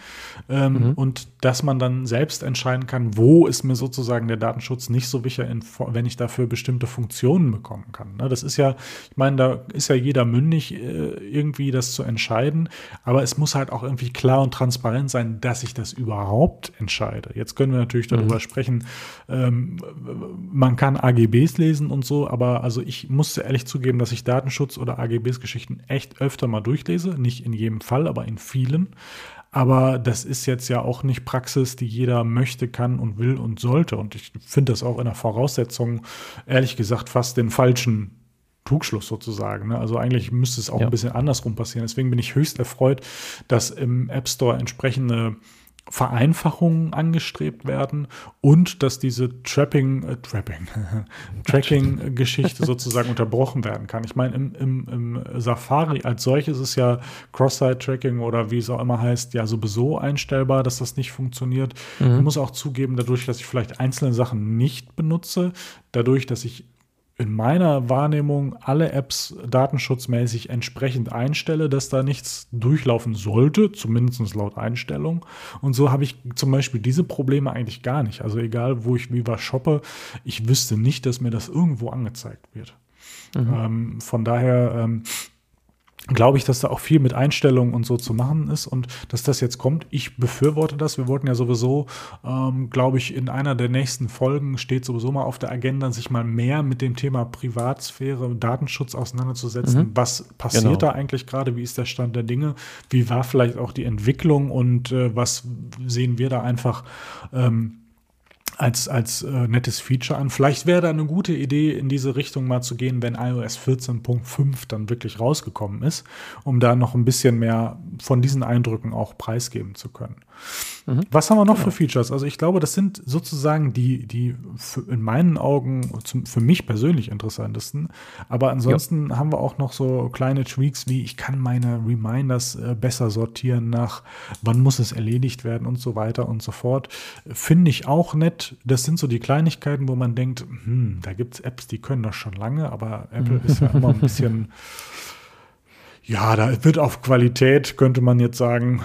Ähm, mhm. Und dass man dann selbst entscheiden kann, wo ist mir sozusagen der Datenschutz nicht so wichtig, wenn ich dafür bestimmte Funktionen bekommen kann. Ne? Das ist ja, ich meine, da ist ja jeder mündig, äh, irgendwie das zu entscheiden. Aber es muss halt auch irgendwie klar und transparent sein, dass ich das überhaupt entscheide. Jetzt können wir natürlich darüber mhm. sprechen, ähm, man kann AGBs lesen und so, aber also ich musste ehrlich zugeben, dass ich Datenschutz oder AGBs-Geschichten echt öfter mal durchlese. Nicht in jedem Fall, aber in vielen. Aber das ist jetzt ja auch nicht Praxis, die jeder möchte, kann und will und sollte. Und ich finde das auch in der Voraussetzung, ehrlich gesagt, fast den falschen Trugschluss sozusagen. Ne? Also eigentlich müsste es auch ja. ein bisschen andersrum passieren. Deswegen bin ich höchst erfreut, dass im App Store entsprechende Vereinfachungen angestrebt werden und dass diese Trapping, äh, Trapping, Tracking-Geschichte sozusagen unterbrochen werden kann. Ich meine, im, im, im Safari als solches ist ja Cross-Site-Tracking oder wie es auch immer heißt, ja sowieso einstellbar, dass das nicht funktioniert. Mhm. Ich muss auch zugeben, dadurch, dass ich vielleicht einzelne Sachen nicht benutze, dadurch, dass ich in meiner Wahrnehmung alle Apps datenschutzmäßig entsprechend einstelle, dass da nichts durchlaufen sollte, zumindest laut Einstellung. Und so habe ich zum Beispiel diese Probleme eigentlich gar nicht. Also egal, wo ich wie was shoppe, ich wüsste nicht, dass mir das irgendwo angezeigt wird. Mhm. Ähm, von daher ähm, glaube ich, dass da auch viel mit Einstellungen und so zu machen ist und dass das jetzt kommt. Ich befürworte das. Wir wollten ja sowieso, ähm, glaube ich, in einer der nächsten Folgen steht sowieso mal auf der Agenda, sich mal mehr mit dem Thema Privatsphäre und Datenschutz auseinanderzusetzen. Mhm. Was passiert genau. da eigentlich gerade? Wie ist der Stand der Dinge? Wie war vielleicht auch die Entwicklung und äh, was sehen wir da einfach? Ähm, als, als äh, nettes Feature an. Vielleicht wäre da eine gute Idee, in diese Richtung mal zu gehen, wenn iOS 14.5 dann wirklich rausgekommen ist, um da noch ein bisschen mehr von diesen Eindrücken auch preisgeben zu können. Mhm. Was haben wir noch genau. für Features? Also ich glaube, das sind sozusagen die, die in meinen Augen zum, für mich persönlich interessantesten. Aber ansonsten ja. haben wir auch noch so kleine Tweaks wie ich kann meine Reminders äh, besser sortieren nach wann muss es erledigt werden und so weiter und so fort. Finde ich auch nett. Das sind so die Kleinigkeiten, wo man denkt, hm, da gibt es Apps, die können das schon lange, aber Apple ist ja immer ein bisschen ja, da wird auf Qualität, könnte man jetzt sagen,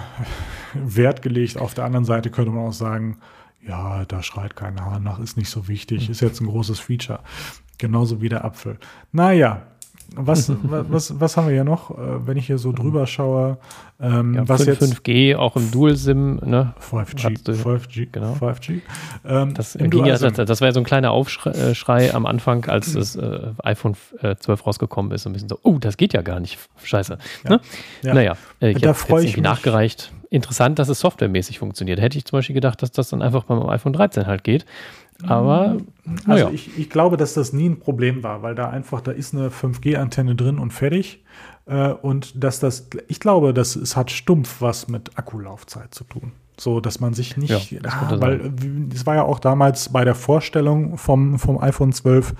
Wert gelegt. Auf der anderen Seite könnte man auch sagen, ja, da schreit kein Hahn nach, ist nicht so wichtig, ist jetzt ein großes Feature. Genauso wie der Apfel. Naja, was, was, was haben wir hier noch, äh, wenn ich hier so drüber schaue? Ähm, ja, was 5, jetzt 5G, auch im Dual-SIM, ne? 5G, 5G, genau. 5G. Ähm, das, ging ja, das, das, war ja so ein kleiner Aufschrei am Anfang, als das äh, iPhone 12 äh, rausgekommen ist. Ein bisschen so, oh, das geht ja gar nicht. Scheiße. Ja. Ne? Ja. Naja, äh, ich habe jetzt irgendwie nachgereicht. Interessant, dass es softwaremäßig funktioniert. Hätte ich zum Beispiel gedacht, dass das dann einfach beim iPhone 13 halt geht. Aber also ja. ich, ich glaube, dass das nie ein Problem war, weil da einfach, da ist eine 5G-Antenne drin und fertig. Äh, und dass das, ich glaube, dass es hat stumpf was mit Akkulaufzeit zu tun. So, dass man sich nicht, ja, ah, weil es war ja auch damals bei der Vorstellung vom, vom iPhone 12,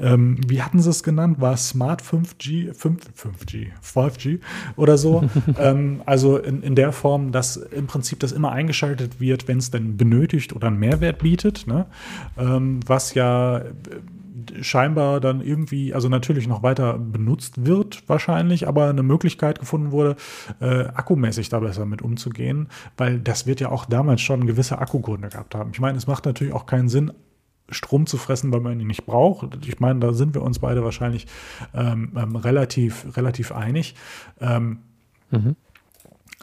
ähm, wie hatten sie es genannt? War Smart 5G, 5, 5G, 5G oder so? ähm, also in, in der Form, dass im Prinzip das immer eingeschaltet wird, wenn es denn benötigt oder einen Mehrwert bietet, ne? Ähm, was ja scheinbar dann irgendwie, also natürlich noch weiter benutzt wird wahrscheinlich, aber eine Möglichkeit gefunden wurde, äh, akkumäßig da besser mit umzugehen, weil das wird ja auch damals schon gewisse Akkugründe gehabt haben. Ich meine, es macht natürlich auch keinen Sinn, Strom zu fressen, weil man ihn nicht braucht. Ich meine, da sind wir uns beide wahrscheinlich ähm, ähm, relativ, relativ einig. Ähm, mhm.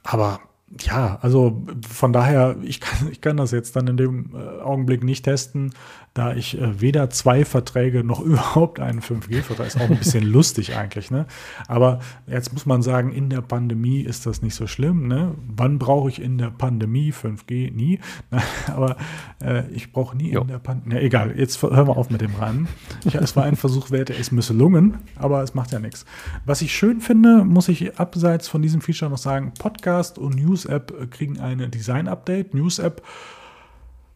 Aber ja, also von daher, ich kann, ich kann das jetzt dann in dem äh, Augenblick nicht testen, da ich äh, weder zwei Verträge noch überhaupt einen 5G-Vertrag, ist auch ein bisschen lustig eigentlich, ne? Aber jetzt muss man sagen, in der Pandemie ist das nicht so schlimm, ne? Wann brauche ich in der Pandemie 5G? Nie. aber äh, ich brauche nie jo. in der Pandemie. Ja, egal, jetzt hören wir auf mit dem Rennen. es war ein Versuch wert, er ist misslungen, aber es macht ja nichts. Was ich schön finde, muss ich abseits von diesem Feature noch sagen, Podcast und News-App kriegen eine Design-Update. News-App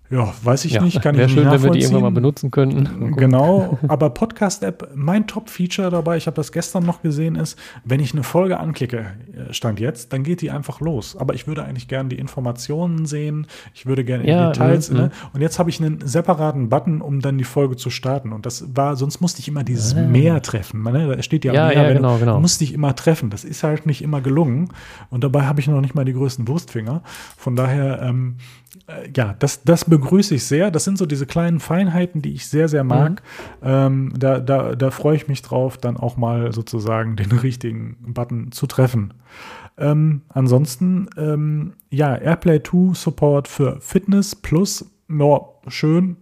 ja, weiß ich ja, nicht, kann ich nicht schön, wenn wir die irgendwann mal benutzen könnten. Genau, aber Podcast-App, mein Top-Feature dabei, ich habe das gestern noch gesehen, ist, wenn ich eine Folge anklicke, äh, stand jetzt, dann geht die einfach los. Aber ich würde eigentlich gerne die Informationen sehen, ich würde gerne ja, Details. Ne? Und jetzt habe ich einen separaten Button, um dann die Folge zu starten. Und das war, sonst musste ich immer dieses ah. Mehr treffen. Ne? Da steht ja, ja, mehr, ja genau, genau. musste ich immer treffen. Das ist halt nicht immer gelungen. Und dabei habe ich noch nicht mal die größten Wurstfinger. Von daher, ähm, äh, ja, das, das begrüße ich sehr. Das sind so diese kleinen Feinheiten, die ich sehr, sehr mag. Mhm. Ähm, da, da, da freue ich mich drauf, dann auch mal sozusagen den richtigen Button zu treffen. Ähm, ansonsten, ähm, ja, AirPlay 2 Support für Fitness Plus, ja, schön,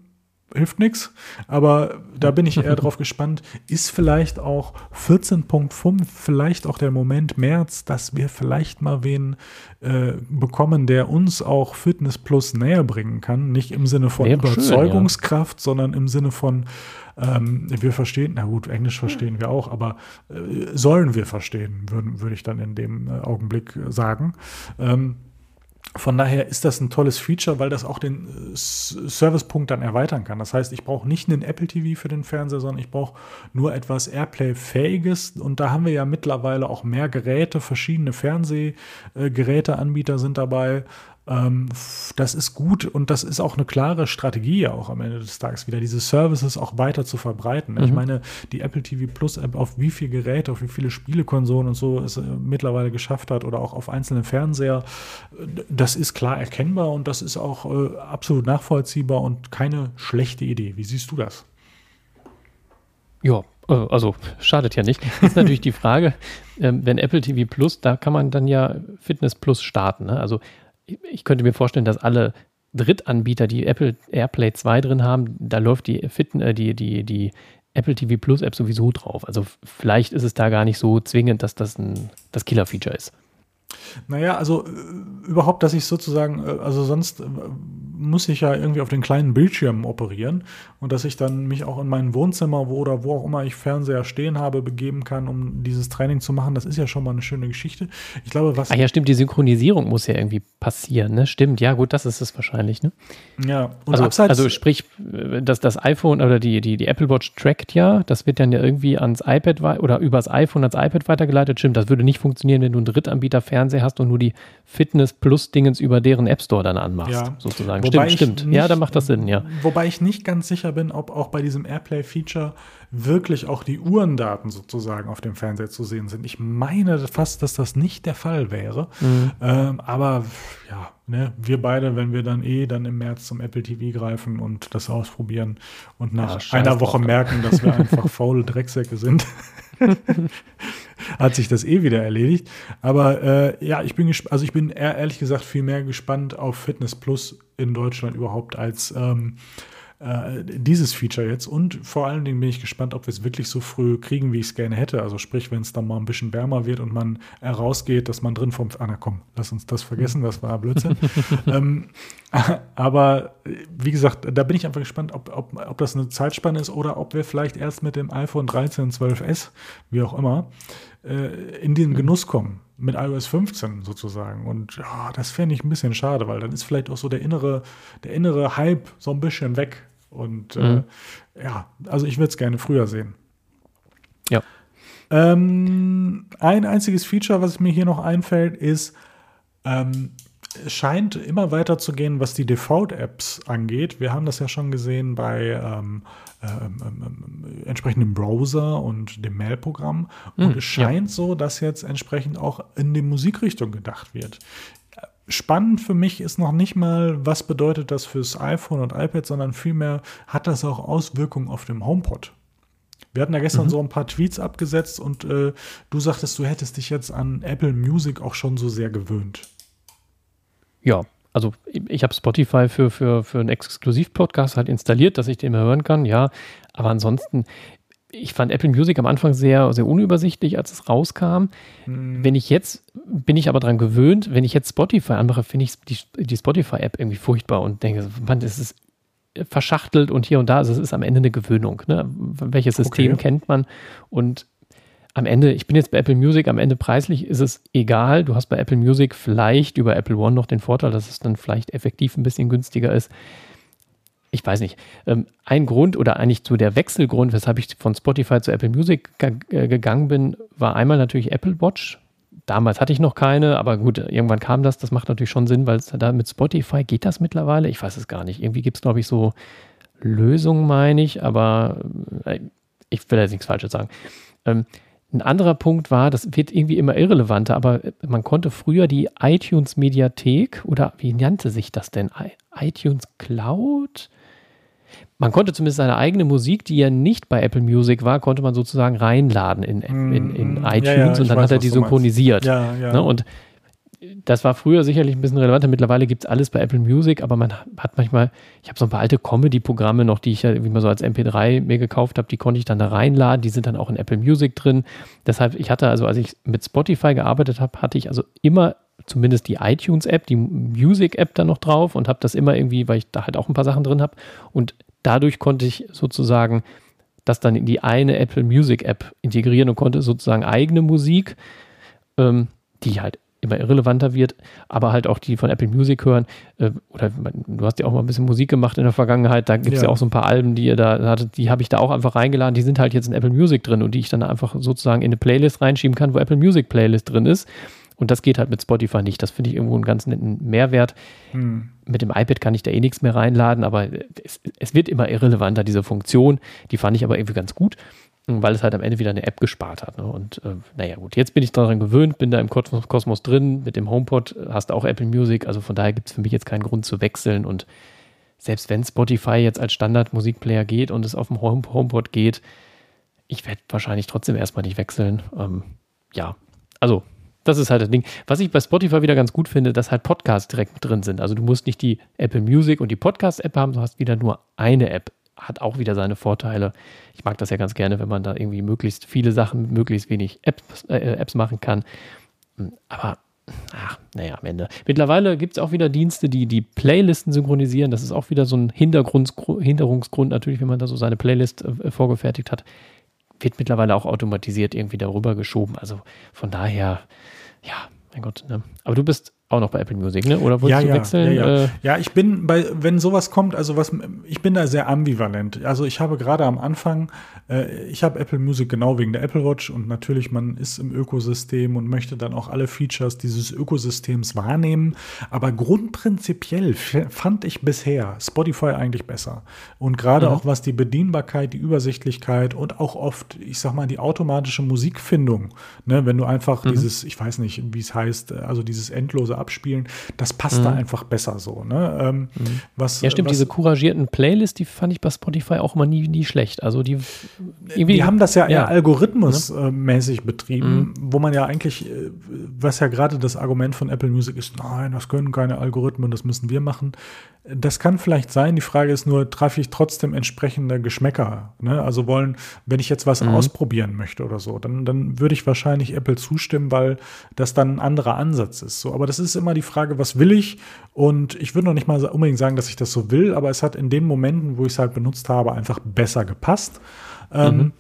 hilft nichts. Aber da bin ich eher drauf gespannt. Ist vielleicht auch 14.5, vielleicht auch der Moment März, dass wir vielleicht mal wen äh, bekommen, der uns auch Fitness Plus näher bringen kann. Nicht im Sinne von Überzeugungskraft, schön, ja. sondern im Sinne von ähm, wir verstehen, na gut, Englisch verstehen wir auch, aber äh, sollen wir verstehen, würde würd ich dann in dem äh, Augenblick sagen. Ähm, von daher ist das ein tolles Feature, weil das auch den äh, Servicepunkt dann erweitern kann. Das heißt, ich brauche nicht einen Apple TV für den Fernseher, sondern ich brauche nur etwas Airplay-fähiges. Und da haben wir ja mittlerweile auch mehr Geräte, verschiedene Fernsehgeräteanbieter sind dabei. Ähm, das ist gut und das ist auch eine klare Strategie auch am Ende des Tages wieder, diese Services auch weiter zu verbreiten. Mhm. Ich meine, die Apple TV Plus App auf wie viele Geräte, auf wie viele Spielekonsolen und so es äh, mittlerweile geschafft hat oder auch auf einzelne Fernseher, das ist klar erkennbar und das ist auch äh, absolut nachvollziehbar und keine schlechte Idee. Wie siehst du das? Ja, äh, also schadet ja nicht. Ist natürlich die Frage, ähm, wenn Apple TV Plus, da kann man dann ja Fitness Plus starten. Ne? Also ich könnte mir vorstellen, dass alle Drittanbieter, die Apple AirPlay 2 drin haben, da läuft die, Fit, äh, die, die, die Apple TV Plus App sowieso drauf. Also vielleicht ist es da gar nicht so zwingend, dass das ein, das Killer-Feature ist. Naja, also äh, überhaupt, dass ich sozusagen, äh, also sonst äh, muss ich ja irgendwie auf den kleinen Bildschirmen operieren und dass ich dann mich auch in mein Wohnzimmer wo oder wo auch immer ich Fernseher stehen habe, begeben kann, um dieses Training zu machen. Das ist ja schon mal eine schöne Geschichte. Ich glaube, was. Ah ja, stimmt, die Synchronisierung muss ja irgendwie passieren, ne? Stimmt, ja, gut, das ist es wahrscheinlich, ne? Ja, und also, abseits, also sprich, dass das iPhone oder die, die, die Apple Watch trackt ja, das wird dann ja irgendwie ans iPad oder übers iPhone ans iPad weitergeleitet. Stimmt, das würde nicht funktionieren, wenn du einen Drittanbieter Fernseher hast und nur die Fitness Plus Dingens über deren App Store dann anmachst, ja. sozusagen. Stimmt, stimmt. Nicht, ja, da macht das Sinn, ja. Wobei ich nicht ganz sicher bin, ob auch bei diesem Airplay-Feature wirklich auch die Uhrendaten sozusagen auf dem Fernseher zu sehen sind. Ich meine fast, dass das nicht der Fall wäre. Mhm. Ähm, aber ja, ne, wir beide, wenn wir dann eh dann im März zum Apple TV greifen und das ausprobieren und nach ja, einer Woche merken, dass wir einfach faule Drecksäcke sind. hat sich das eh wieder erledigt. Aber äh, ja, ich bin also ich bin ehrlich gesagt viel mehr gespannt auf Fitness Plus in Deutschland überhaupt als ähm, äh, dieses Feature jetzt. Und vor allen Dingen bin ich gespannt, ob wir es wirklich so früh kriegen, wie ich es gerne hätte. Also sprich, wenn es dann mal ein bisschen wärmer wird und man herausgeht, dass man drin vom... Ah, na komm, lass uns das vergessen, das war Blödsinn. ähm, aber wie gesagt, da bin ich einfach gespannt, ob, ob, ob das eine Zeitspanne ist oder ob wir vielleicht erst mit dem iPhone 13, 12S, wie auch immer, äh, in den mhm. Genuss kommen mit iOS 15 sozusagen. Und ja, das fände ich ein bisschen schade, weil dann ist vielleicht auch so der innere, der innere Hype so ein bisschen weg. Und äh, mhm. äh, ja, also ich würde es gerne früher sehen. Ja. Ähm, ein einziges Feature, was mir hier noch einfällt, ist, ähm, scheint immer weiter zu gehen, was die Default-Apps angeht. Wir haben das ja schon gesehen bei ähm, ähm, ähm, ähm entsprechenden Browser und dem Mail-Programm. Und hm, es scheint ja. so, dass jetzt entsprechend auch in die Musikrichtung gedacht wird. Spannend für mich ist noch nicht mal, was bedeutet das fürs iPhone und iPad, sondern vielmehr hat das auch Auswirkungen auf dem HomePod. Wir hatten ja gestern mhm. so ein paar Tweets abgesetzt und äh, du sagtest, du hättest dich jetzt an Apple Music auch schon so sehr gewöhnt. Ja, also ich habe Spotify für, für, für einen Exklusiv-Podcast halt installiert, dass ich den mehr hören kann, ja. Aber ansonsten, ich fand Apple Music am Anfang sehr, sehr unübersichtlich, als es rauskam. Hm. Wenn ich jetzt, bin ich aber daran gewöhnt, wenn ich jetzt Spotify anmache, finde ich die, die Spotify-App irgendwie furchtbar und denke, man, das ist verschachtelt und hier und da. Also es ist am Ende eine Gewöhnung. Ne? Welches System okay. kennt man? Und am Ende, ich bin jetzt bei Apple Music, am Ende preislich ist es egal. Du hast bei Apple Music vielleicht über Apple One noch den Vorteil, dass es dann vielleicht effektiv ein bisschen günstiger ist. Ich weiß nicht. Ähm, ein Grund oder eigentlich so der Wechselgrund, weshalb ich von Spotify zu Apple Music äh, gegangen bin, war einmal natürlich Apple Watch. Damals hatte ich noch keine, aber gut, irgendwann kam das. Das macht natürlich schon Sinn, weil da mit Spotify geht das mittlerweile. Ich weiß es gar nicht. Irgendwie gibt es, glaube ich, so Lösungen, meine ich, aber äh, ich will jetzt nichts Falsches sagen. Ein anderer Punkt war, das wird irgendwie immer irrelevanter, aber man konnte früher die iTunes-Mediathek oder wie nannte sich das denn? iTunes Cloud? Man konnte zumindest seine eigene Musik, die ja nicht bei Apple Music war, konnte man sozusagen reinladen in, in, in iTunes mm, ja, ja, und dann weiß, hat er die synchronisiert. Ja, ja. Ne? Und das war früher sicherlich ein bisschen relevanter. Mittlerweile gibt es alles bei Apple Music, aber man hat manchmal, ich habe so ein paar alte Comedy-Programme noch, die ich ja wie man so als MP3 mir gekauft habe, die konnte ich dann da reinladen. Die sind dann auch in Apple Music drin. Deshalb, ich hatte also, als ich mit Spotify gearbeitet habe, hatte ich also immer zumindest die iTunes-App, die Music-App da noch drauf und habe das immer irgendwie, weil ich da halt auch ein paar Sachen drin habe. Und dadurch konnte ich sozusagen das dann in die eine Apple Music-App integrieren und konnte sozusagen eigene Musik, ähm, die halt immer irrelevanter wird, aber halt auch die von Apple Music hören. Äh, oder du hast ja auch mal ein bisschen Musik gemacht in der Vergangenheit. Da gibt es ja. ja. auch so ein paar Alben, die ihr da hattet, die habe ich da auch einfach reingeladen. Die sind halt jetzt in Apple Music drin und die ich dann einfach sozusagen in eine Playlist reinschieben kann, wo Apple Music Playlist drin ist. Und das geht halt mit Spotify nicht. Das finde ich irgendwo einen ganz netten Mehrwert. Hm. Mit dem iPad kann ich da eh nichts mehr reinladen, aber es, es, wird immer irrelevanter, diese Funktion. Die fand ich aber irgendwie ganz gut weil es halt am Ende wieder eine App gespart hat. Ne? Und äh, naja, gut, jetzt bin ich daran gewöhnt, bin da im Kosmos drin, mit dem HomePod hast auch Apple Music, also von daher gibt es für mich jetzt keinen Grund zu wechseln und selbst wenn Spotify jetzt als Standard-Musikplayer geht und es auf dem Home HomePod geht, ich werde wahrscheinlich trotzdem erstmal nicht wechseln. Ähm, ja, also das ist halt das Ding. Was ich bei Spotify wieder ganz gut finde, dass halt Podcasts direkt mit drin sind. Also du musst nicht die Apple Music und die Podcast-App haben, du hast wieder nur eine App hat auch wieder seine Vorteile. Ich mag das ja ganz gerne, wenn man da irgendwie möglichst viele Sachen mit möglichst wenig Apps, äh, Apps machen kann. Hm, aber, ach, naja, am Ende. Mittlerweile gibt es auch wieder Dienste, die die Playlisten synchronisieren. Das ist auch wieder so ein Hintergrund, Hinderungsgrund natürlich, wenn man da so seine Playlist äh, vorgefertigt hat. Wird mittlerweile auch automatisiert irgendwie darüber geschoben. Also von daher, ja, mein Gott. Ne? Aber du bist auch noch bei Apple Music, ne? Oder wolltest ja, du ja, wechseln? Ja, ja. Äh, ja, ich bin bei, wenn sowas kommt, also was, ich bin da sehr ambivalent. Also ich habe gerade am Anfang, äh, ich habe Apple Music genau wegen der Apple Watch und natürlich man ist im Ökosystem und möchte dann auch alle Features dieses Ökosystems wahrnehmen. Aber grundprinzipiell fand ich bisher Spotify eigentlich besser. Und gerade mhm. auch was die Bedienbarkeit, die Übersichtlichkeit und auch oft, ich sag mal, die automatische Musikfindung, ne? wenn du einfach mhm. dieses, ich weiß nicht, wie es heißt, also dieses endlose abspielen. Das passt mhm. da einfach besser so. Ne? Ähm, mhm. was, ja, stimmt, was, diese couragierten Playlists, die fand ich bei Spotify auch immer nie, nie schlecht. Also die Die haben das ja, ja. eher algorithmusmäßig ne? betrieben, mhm. wo man ja eigentlich, äh, was ja gerade das Argument von Apple Music ist, nein, das können keine Algorithmen, das müssen wir machen. Das kann vielleicht sein. Die Frage ist nur, treffe ich trotzdem entsprechende Geschmäcker? Ne? Also wollen, wenn ich jetzt was mhm. ausprobieren möchte oder so, dann, dann würde ich wahrscheinlich Apple zustimmen, weil das dann ein anderer Ansatz ist. So, aber das ist immer die Frage, was will ich? Und ich würde noch nicht mal unbedingt sagen, dass ich das so will, aber es hat in den Momenten, wo ich es halt benutzt habe, einfach besser gepasst. Ähm, mhm.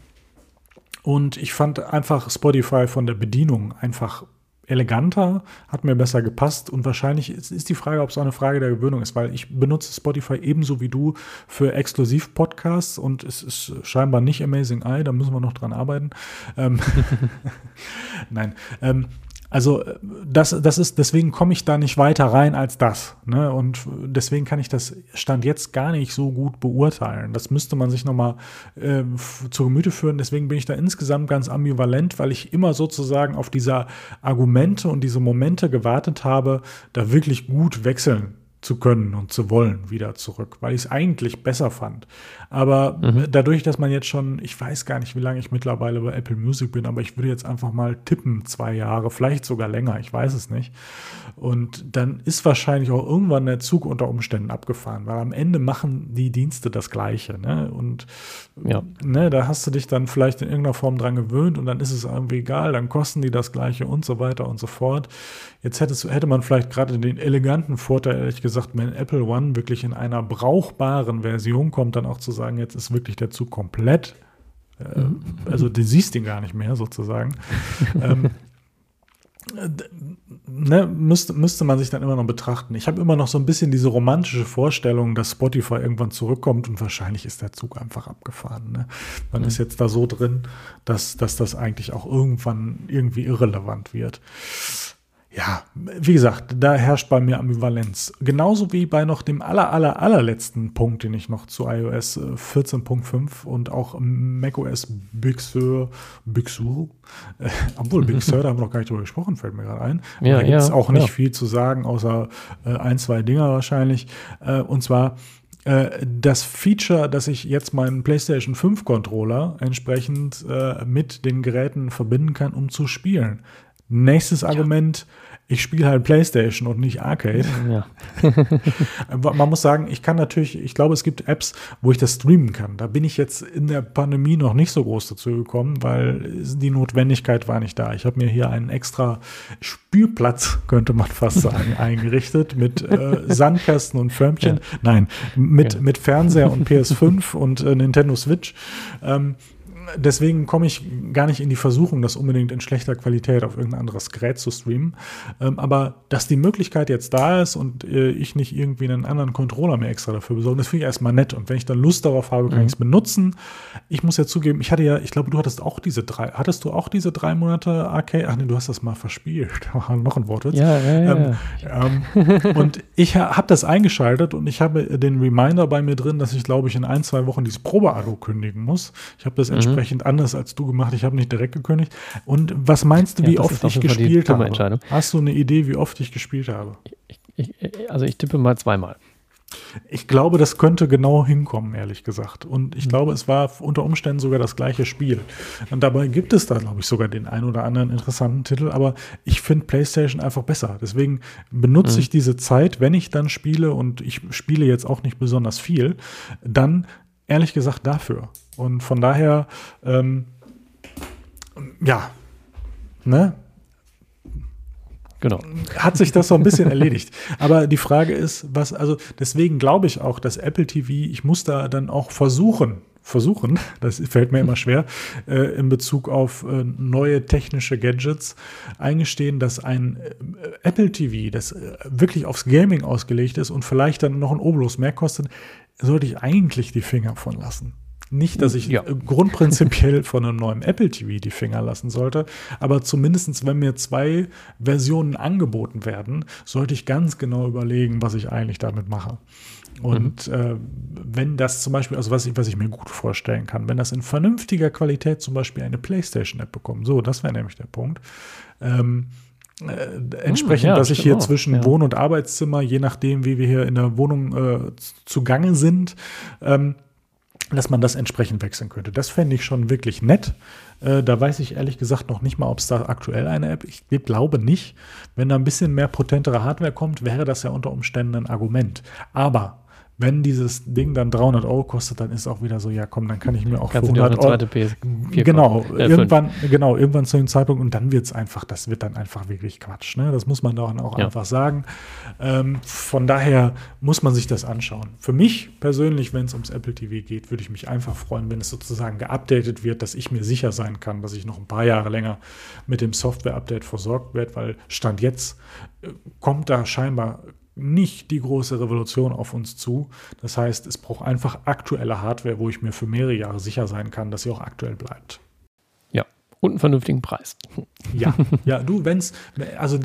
und ich fand einfach Spotify von der Bedienung einfach eleganter, hat mir besser gepasst und wahrscheinlich ist, ist die Frage, ob es auch eine Frage der Gewöhnung ist, weil ich benutze Spotify ebenso wie du für Exklusiv-Podcasts und es ist scheinbar nicht Amazing Eye, da müssen wir noch dran arbeiten. Ähm, Nein, ähm, also das, das ist, deswegen komme ich da nicht weiter rein als das. Ne? Und deswegen kann ich das Stand jetzt gar nicht so gut beurteilen. Das müsste man sich nochmal äh, zu Gemüte führen. Deswegen bin ich da insgesamt ganz ambivalent, weil ich immer sozusagen auf diese Argumente und diese Momente gewartet habe, da wirklich gut wechseln zu können und zu wollen wieder zurück, weil ich es eigentlich besser fand. Aber mhm. dadurch, dass man jetzt schon, ich weiß gar nicht, wie lange ich mittlerweile bei Apple Music bin, aber ich würde jetzt einfach mal tippen, zwei Jahre, vielleicht sogar länger, ich weiß es nicht. Und dann ist wahrscheinlich auch irgendwann der Zug unter Umständen abgefahren, weil am Ende machen die Dienste das Gleiche. Ne? Und ja. ne, da hast du dich dann vielleicht in irgendeiner Form dran gewöhnt und dann ist es irgendwie egal, dann kosten die das Gleiche und so weiter und so fort. Jetzt hättest, hätte man vielleicht gerade den eleganten Vorteil, ehrlich gesagt, wenn Apple One wirklich in einer brauchbaren Version kommt, dann auch zu sagen, jetzt ist wirklich der Zug komplett, äh, also du siehst ihn gar nicht mehr sozusagen. ähm, ne, müsste, müsste man sich dann immer noch betrachten. Ich habe immer noch so ein bisschen diese romantische Vorstellung, dass Spotify irgendwann zurückkommt und wahrscheinlich ist der Zug einfach abgefahren. Ne? Man mhm. ist jetzt da so drin, dass, dass das eigentlich auch irgendwann irgendwie irrelevant wird ja, wie gesagt, da herrscht bei mir Ambivalenz. Genauso wie bei noch dem aller, aller, allerletzten Punkt, den ich noch zu iOS 14.5 äh, und auch macOS Big Sur, Big Sur, äh, obwohl Big Sur, da haben wir noch gar nicht drüber gesprochen, fällt mir gerade ein. Ja, ja, ist auch nicht ja. viel zu sagen, außer äh, ein, zwei Dinger wahrscheinlich. Äh, und zwar, äh, das Feature, dass ich jetzt meinen PlayStation 5 Controller entsprechend äh, mit den Geräten verbinden kann, um zu spielen. Nächstes Argument, ich spiele halt PlayStation und nicht Arcade. Ja. Man muss sagen, ich kann natürlich, ich glaube, es gibt Apps, wo ich das streamen kann. Da bin ich jetzt in der Pandemie noch nicht so groß dazu gekommen, weil die Notwendigkeit war nicht da. Ich habe mir hier einen extra Spielplatz, könnte man fast sagen, eingerichtet mit äh, Sandkästen und Förmchen. Ja. Nein, mit, ja. mit Fernseher und PS5 und äh, Nintendo Switch. Ähm, deswegen komme ich gar nicht in die Versuchung, das unbedingt in schlechter Qualität auf irgendein anderes Gerät zu streamen. Ähm, aber dass die Möglichkeit jetzt da ist und äh, ich nicht irgendwie einen anderen Controller mir extra dafür besorge, das finde ich erstmal nett. Und wenn ich dann Lust darauf habe, kann mhm. ich es benutzen. Ich muss ja zugeben, ich hatte ja, ich glaube, du hattest auch diese drei, hattest du auch diese drei Monate Arcade? Ach nee, du hast das mal verspielt. Noch ein Wortwitz. Ja, ja, ja. Ähm, ähm, und ich habe das eingeschaltet und ich habe den Reminder bei mir drin, dass ich, glaube ich, in ein, zwei Wochen dieses Probe-Abo kündigen muss. Ich habe das mhm. entsprechend entsprechend anders als du gemacht. Ich habe nicht direkt gekündigt. Und was meinst du, wie ja, oft ich gespielt habe? Hast du eine Idee, wie oft ich gespielt habe? Ich, ich, also ich tippe mal zweimal. Ich glaube, das könnte genau hinkommen, ehrlich gesagt. Und ich mhm. glaube, es war unter Umständen sogar das gleiche Spiel. Und dabei gibt es da, glaube ich, sogar den einen oder anderen interessanten Titel. Aber ich finde PlayStation einfach besser. Deswegen benutze mhm. ich diese Zeit, wenn ich dann spiele, und ich spiele jetzt auch nicht besonders viel, dann ehrlich gesagt dafür. Und von daher, ähm, ja, ne? Genau. Hat sich das so ein bisschen erledigt. Aber die Frage ist, was, also deswegen glaube ich auch, dass Apple TV, ich muss da dann auch versuchen, versuchen, das fällt mir immer schwer, äh, in Bezug auf äh, neue technische Gadgets eingestehen, dass ein äh, Apple TV, das äh, wirklich aufs Gaming ausgelegt ist und vielleicht dann noch ein Obolus mehr kostet, sollte ich eigentlich die Finger von lassen. Nicht, dass ich ja. grundprinzipiell von einem neuen Apple TV die Finger lassen sollte, aber zumindestens, wenn mir zwei Versionen angeboten werden, sollte ich ganz genau überlegen, was ich eigentlich damit mache. Und mhm. äh, wenn das zum Beispiel, also was ich, was ich mir gut vorstellen kann, wenn das in vernünftiger Qualität zum Beispiel eine PlayStation-App bekommt, so, das wäre nämlich der Punkt, ähm, äh, entsprechend, ja, dass ich hier auch. zwischen ja. Wohn- und Arbeitszimmer, je nachdem, wie wir hier in der Wohnung äh, zugange sind, ähm, dass man das entsprechend wechseln könnte. Das fände ich schon wirklich nett. Äh, da weiß ich ehrlich gesagt noch nicht mal, ob es da aktuell eine App Ich glaube nicht. Wenn da ein bisschen mehr potentere Hardware kommt, wäre das ja unter Umständen ein Argument. Aber wenn dieses Ding dann 300 Euro kostet, dann ist auch wieder so, ja komm, dann kann ich mir auch Kannst für 100 Euro. PS genau, äh, irgendwann, genau, irgendwann zu dem Zeitpunkt und dann wird es einfach, das wird dann einfach wirklich Quatsch. Ne? Das muss man dann auch ja. einfach sagen. Ähm, von daher muss man sich das anschauen. Für mich persönlich, wenn es ums Apple TV geht, würde ich mich einfach freuen, wenn es sozusagen geupdatet wird, dass ich mir sicher sein kann, dass ich noch ein paar Jahre länger mit dem Software-Update versorgt werde, weil Stand jetzt äh, kommt da scheinbar nicht die große Revolution auf uns zu. Das heißt, es braucht einfach aktuelle Hardware, wo ich mir für mehrere Jahre sicher sein kann, dass sie auch aktuell bleibt. Ja, und einen vernünftigen Preis. Ja, ja, du, wenn es, also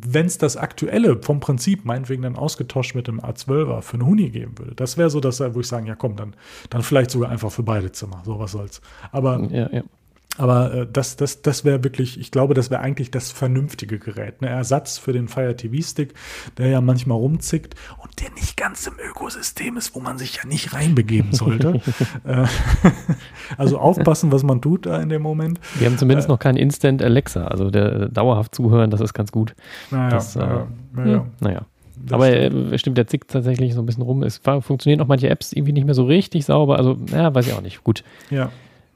wenn es das aktuelle vom Prinzip meinetwegen dann ausgetauscht mit dem A12er für einen Huni geben würde, das wäre so, dass wo ich sagen, ja komm, dann, dann vielleicht sogar einfach für beide Zimmer, so was soll's. Aber ja, ja. Aber äh, das, das, das wäre wirklich, ich glaube, das wäre eigentlich das vernünftige Gerät. Ne? Ersatz für den Fire TV Stick, der ja manchmal rumzickt und der nicht ganz im Ökosystem ist, wo man sich ja nicht reinbegeben sollte. Äh, also aufpassen, was man tut da in dem Moment. Wir haben zumindest äh, noch keinen Instant Alexa, also der äh, dauerhaft zuhören, das ist ganz gut. Naja, das, äh, naja, naja. naja. Aber äh, stimmt, der zickt tatsächlich so ein bisschen rum. Es funktionieren auch manche Apps irgendwie nicht mehr so richtig sauber. Also, ja, weiß ich auch nicht. Gut. Ja.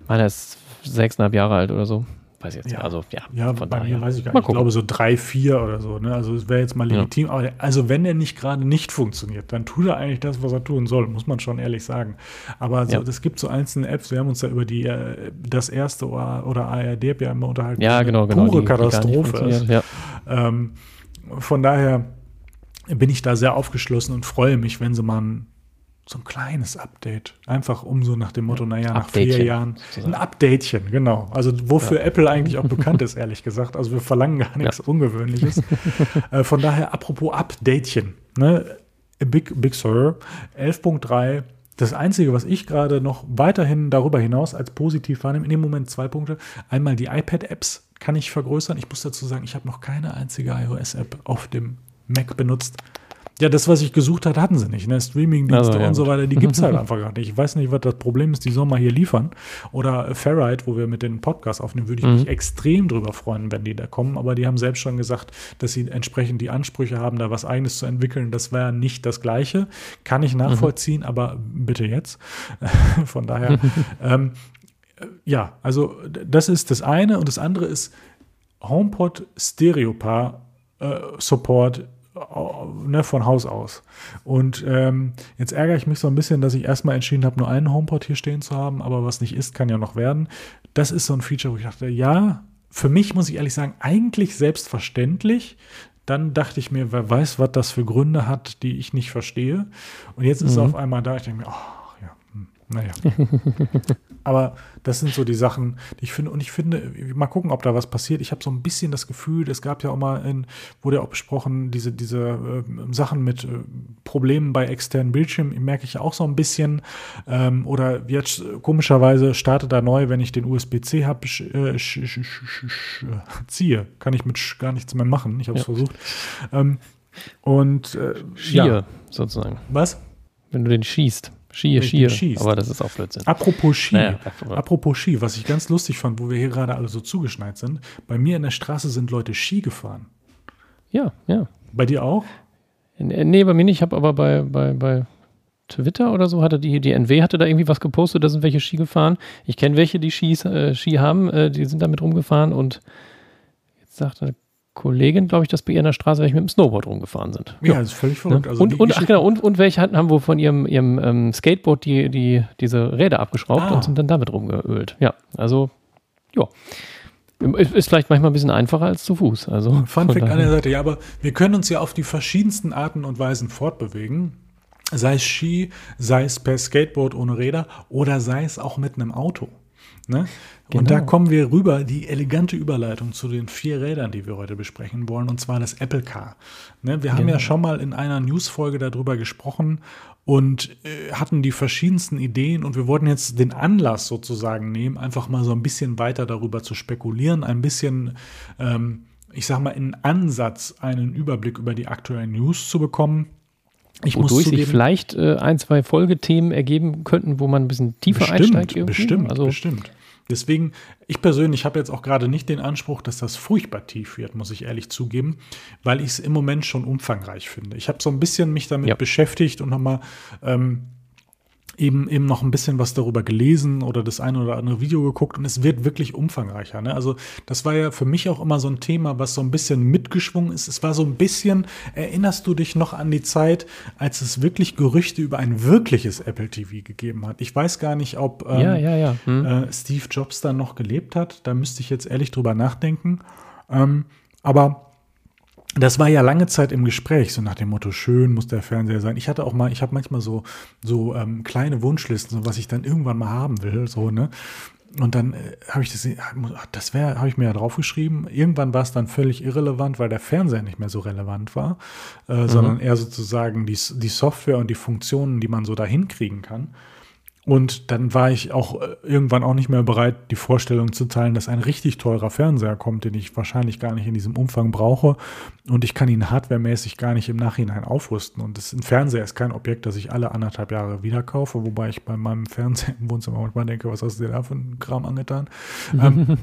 Meiner ist sechseinhalb Jahre alt oder so. Weiß ich jetzt ja. Also, ja, ja von bei daher. mir weiß ich gar nicht. Ich glaube so drei, vier oder so. Ne? Also es wäre jetzt mal legitim. Ja. Aber also wenn er nicht gerade nicht funktioniert, dann tut er eigentlich das, was er tun soll, muss man schon ehrlich sagen. Aber so, es gibt so einzelne Apps, wir haben uns ja über die äh, das erste oder, oder ARD ja immer unterhalten. Ja, genau, genau. Pure die, Katastrophe die ist. Ja. Ähm, von daher bin ich da sehr aufgeschlossen und freue mich, wenn sie mal ein so ein kleines Update. Einfach um so nach dem Motto, naja, nach vier Jahren. Sozusagen. Ein Updatechen, genau. Also wofür ja. Apple eigentlich auch bekannt ist, ehrlich gesagt. Also wir verlangen gar nichts ja. Ungewöhnliches. äh, von daher, apropos Updatechen. Ne? Big, Big Sur 11.3. Das Einzige, was ich gerade noch weiterhin darüber hinaus als positiv wahrnehme, in dem Moment zwei Punkte. Einmal die iPad-Apps kann ich vergrößern. Ich muss dazu sagen, ich habe noch keine einzige iOS-App auf dem Mac benutzt. Ja, das, was ich gesucht hatte, hatten sie nicht. Ne? Streaming-Dienste also, ja, und so weiter, die gibt es halt einfach gar nicht. Ich weiß nicht, was das Problem ist, die sollen mal hier liefern. Oder Ferrite, wo wir mit den Podcasts aufnehmen, würde ich mhm. mich extrem drüber freuen, wenn die da kommen. Aber die haben selbst schon gesagt, dass sie entsprechend die Ansprüche haben, da was Eigenes zu entwickeln. Das wäre nicht das Gleiche. Kann ich nachvollziehen, mhm. aber bitte jetzt. Von daher, ähm, ja, also das ist das eine. Und das andere ist HomePod Stereopaar äh, Support ne, von Haus aus. Und ähm, jetzt ärgere ich mich so ein bisschen, dass ich erstmal entschieden habe, nur einen HomePod hier stehen zu haben, aber was nicht ist, kann ja noch werden. Das ist so ein Feature, wo ich dachte, ja, für mich muss ich ehrlich sagen, eigentlich selbstverständlich. Dann dachte ich mir, wer weiß, was das für Gründe hat, die ich nicht verstehe. Und jetzt ist mhm. es auf einmal da. Ich denke mir, oh, naja. Aber das sind so die Sachen, die ich finde. Und ich finde, mal gucken, ob da was passiert. Ich habe so ein bisschen das Gefühl, es gab ja auch mal, in, wurde ja auch besprochen, diese, diese äh, Sachen mit äh, Problemen bei externen Bildschirmen, merke ich ja auch so ein bisschen. Ähm, oder jetzt komischerweise startet da neu, wenn ich den USB-C habe, äh, ziehe. Kann ich mit gar nichts mehr machen. Ich habe es ja. versucht. Ähm, und äh, Schier, ja. sozusagen. Was? Wenn du den schießt. Ski, Ski, schießt. aber das ist auch Blödsinn. Apropos Ski, naja, apropos Ski, was ich ganz lustig fand, wo wir hier gerade alle so zugeschneit sind, bei mir in der Straße sind Leute Ski gefahren. Ja, ja. Bei dir auch? Nee, bei mir nicht, ich habe aber bei, bei, bei Twitter oder so hatte die, die NW hatte da irgendwie was gepostet, da sind welche Ski gefahren. Ich kenne welche, die Skis, äh, Ski haben, äh, die sind damit rumgefahren und jetzt sagte Kollegin, glaube ich, dass bei ihr in der Straße welche mit dem Snowboard rumgefahren sind. Ja, ja. das ist völlig verrückt. Ne? Also und, und, ach, genau, und, und welche hatten, haben wohl von ihrem, ihrem ähm, Skateboard die, die, diese Räder abgeschraubt ah. und sind dann damit rumgeölt. Ja, also, ja. Ist, ist vielleicht manchmal ein bisschen einfacher als zu Fuß. Also, Fun Fact an der Seite, ja, aber wir können uns ja auf die verschiedensten Arten und Weisen fortbewegen. Sei es Ski, sei es per Skateboard ohne Räder oder sei es auch mit einem Auto. Ne? Genau. Und da genau. kommen wir rüber, die elegante Überleitung zu den vier Rädern, die wir heute besprechen wollen, und zwar das Apple Car. Ne? Wir genau. haben ja genau. schon mal in einer Newsfolge darüber gesprochen und äh, hatten die verschiedensten Ideen und wir wollten jetzt den Anlass sozusagen nehmen, einfach mal so ein bisschen weiter darüber zu spekulieren, ein bisschen ähm, ich sag mal, in Ansatz einen Überblick über die aktuellen News zu bekommen. Ich Wodurch sich vielleicht äh, ein, zwei Folgethemen ergeben könnten, wo man ein bisschen tiefer bestimmt, einsteigt. Irgendwie. Bestimmt, also, bestimmt. Deswegen, ich persönlich habe jetzt auch gerade nicht den Anspruch, dass das furchtbar tief wird, muss ich ehrlich zugeben, weil ich es im Moment schon umfangreich finde. Ich habe so ein bisschen mich damit ja. beschäftigt und nochmal ähm, eben, eben noch ein bisschen was darüber gelesen oder das eine oder andere Video geguckt und es wird wirklich umfangreicher. Ne? Also das war ja für mich auch immer so ein Thema, was so ein bisschen mitgeschwungen ist. Es war so ein bisschen, erinnerst du dich noch an die Zeit, als es wirklich Gerüchte über ein wirkliches Apple TV gegeben hat? Ich weiß gar nicht, ob ähm, ja, ja, ja. Hm. Äh, Steve Jobs da noch gelebt hat. Da müsste ich jetzt ehrlich drüber nachdenken. Ähm, aber das war ja lange Zeit im Gespräch, so nach dem Motto, schön muss der Fernseher sein. Ich hatte auch mal, ich habe manchmal so, so ähm, kleine Wunschlisten, so was ich dann irgendwann mal haben will, so, ne? Und dann äh, habe ich das, das wäre, habe ich mir ja draufgeschrieben. Irgendwann war es dann völlig irrelevant, weil der Fernseher nicht mehr so relevant war, äh, mhm. sondern eher sozusagen die, die Software und die Funktionen, die man so da hinkriegen kann. Und dann war ich auch äh, irgendwann auch nicht mehr bereit, die Vorstellung zu teilen, dass ein richtig teurer Fernseher kommt, den ich wahrscheinlich gar nicht in diesem Umfang brauche. Und ich kann ihn hardwaremäßig gar nicht im Nachhinein aufrüsten. Und das, ein Fernseher ist kein Objekt, das ich alle anderthalb Jahre wieder kaufe, wobei ich bei meinem Fernseher im Wohnzimmer manchmal denke, was hast du dir da für einen Kram angetan? ähm,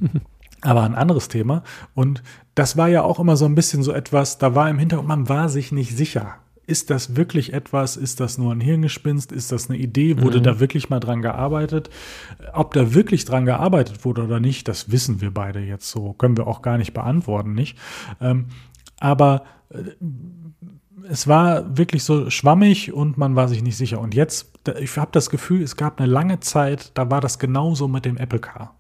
aber ein anderes Thema. Und das war ja auch immer so ein bisschen so etwas, da war im Hintergrund, man war sich nicht sicher ist das wirklich etwas? Ist das nur ein Hirngespinst? Ist das eine Idee? Wurde mhm. da wirklich mal dran gearbeitet? Ob da wirklich dran gearbeitet wurde oder nicht, das wissen wir beide jetzt so. Können wir auch gar nicht beantworten, nicht? Ähm, aber äh, es war wirklich so schwammig und man war sich nicht sicher. Und jetzt, ich habe das Gefühl, es gab eine lange Zeit, da war das genauso mit dem Apple Car.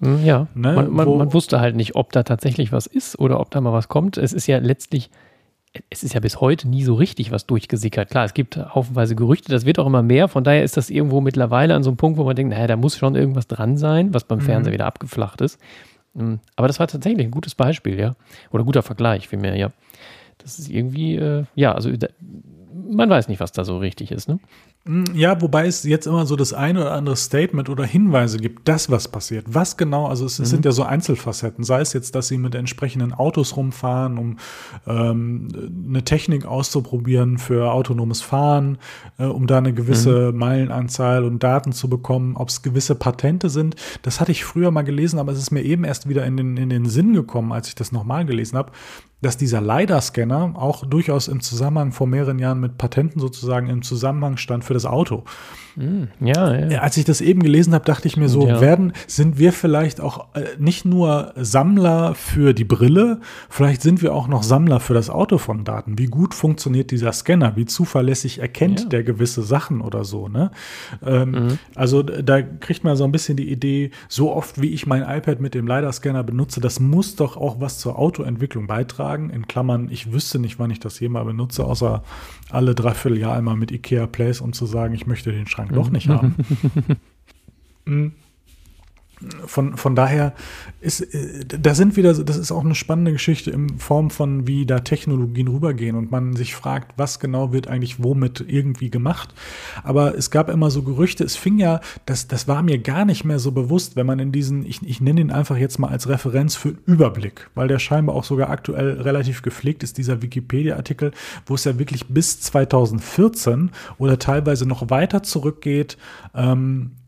Mhm, ja, ne? man, man, man, wusste halt nicht, ob da tatsächlich was ist oder ob da mal was kommt. Es ist ja letztlich es ist ja bis heute nie so richtig was durchgesickert. Klar, es gibt haufenweise Gerüchte, das wird auch immer mehr. Von daher ist das irgendwo mittlerweile an so einem Punkt, wo man denkt, naja, da muss schon irgendwas dran sein, was beim mhm. Fernseher wieder abgeflacht ist. Mm, aber das war tatsächlich ein gutes Beispiel, ja. Oder guter Vergleich vielmehr, ja. Das ist irgendwie, äh, ja, also da, man weiß nicht, was da so richtig ist, ne? Hm, ja, wobei es jetzt immer so das eine oder andere Statement oder Hinweise gibt, dass was passiert. Was genau, also es, mhm. sind ja so Einzelfacetten, sei es jetzt, dass sie mit entsprechenden Autos rumfahren, um ähm, eine Technik auszuprobieren für autonomes Fahren, äh, um da eine gewisse mhm. Meilenanzahl und Daten zu bekommen, ob es gewisse Patente sind. Das hatte ich früher mal gelesen, aber es ist mir eben erst wieder in den, in den Sinn gekommen, als ich das nochmal gelesen habe dass dieser LiDAR-Scanner auch durchaus im Zusammenhang vor mehreren Jahren mit Patenten sozusagen im Zusammenhang stand für das Auto. Hm, ja, ja. Als ich das eben gelesen habe, dachte ich mir so, ja. werden, sind wir vielleicht auch äh, nicht nur Sammler für die Brille, vielleicht sind wir auch noch Sammler für das Auto von Daten. Wie gut funktioniert dieser Scanner? Wie zuverlässig erkennt ja. der gewisse Sachen oder so, ne? Ähm, mhm. Also da kriegt man so ein bisschen die Idee, so oft wie ich mein iPad mit dem LiDAR-Scanner benutze, das muss doch auch was zur Autoentwicklung beitragen. In Klammern, ich wüsste nicht, wann ich das jemals benutze, außer alle dreiviertel Jahr einmal mit IKEA Place, um zu sagen, ich möchte den Schrank doch nicht haben. Von, von daher ist, äh, da sind wieder, das ist auch eine spannende Geschichte in Form von, wie da Technologien rübergehen und man sich fragt, was genau wird eigentlich womit irgendwie gemacht. Aber es gab immer so Gerüchte, es fing ja, das, das war mir gar nicht mehr so bewusst, wenn man in diesen, ich, ich nenne ihn einfach jetzt mal als Referenz für Überblick, weil der scheinbar auch sogar aktuell relativ gepflegt ist, dieser Wikipedia-Artikel, wo es ja wirklich bis 2014 oder teilweise noch weiter zurückgeht, ähm, äh,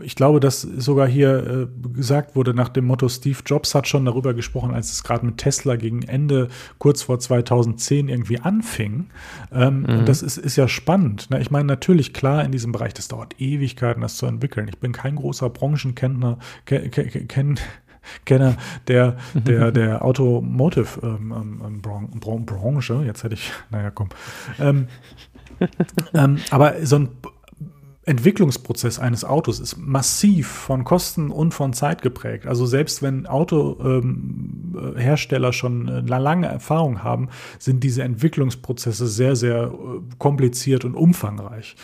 ich glaube, dass sogar hier äh, gesagt wurde nach dem Motto, Steve Jobs hat schon darüber gesprochen, als es gerade mit Tesla gegen Ende, kurz vor 2010 irgendwie anfing. Ähm, mhm. Und das ist, ist ja spannend. Ne? Ich meine, natürlich, klar, in diesem Bereich, das dauert Ewigkeiten, das zu entwickeln. Ich bin kein großer Branchenkenner, ke ke ken Kenner der, der, der Automotive ähm, ähm. Jetzt hätte ich, naja, komm. Ähm, ähm, aber so ein Entwicklungsprozess eines Autos ist massiv von Kosten und von Zeit geprägt. Also selbst wenn Autohersteller ähm, schon eine lange Erfahrung haben, sind diese Entwicklungsprozesse sehr, sehr äh, kompliziert und umfangreich.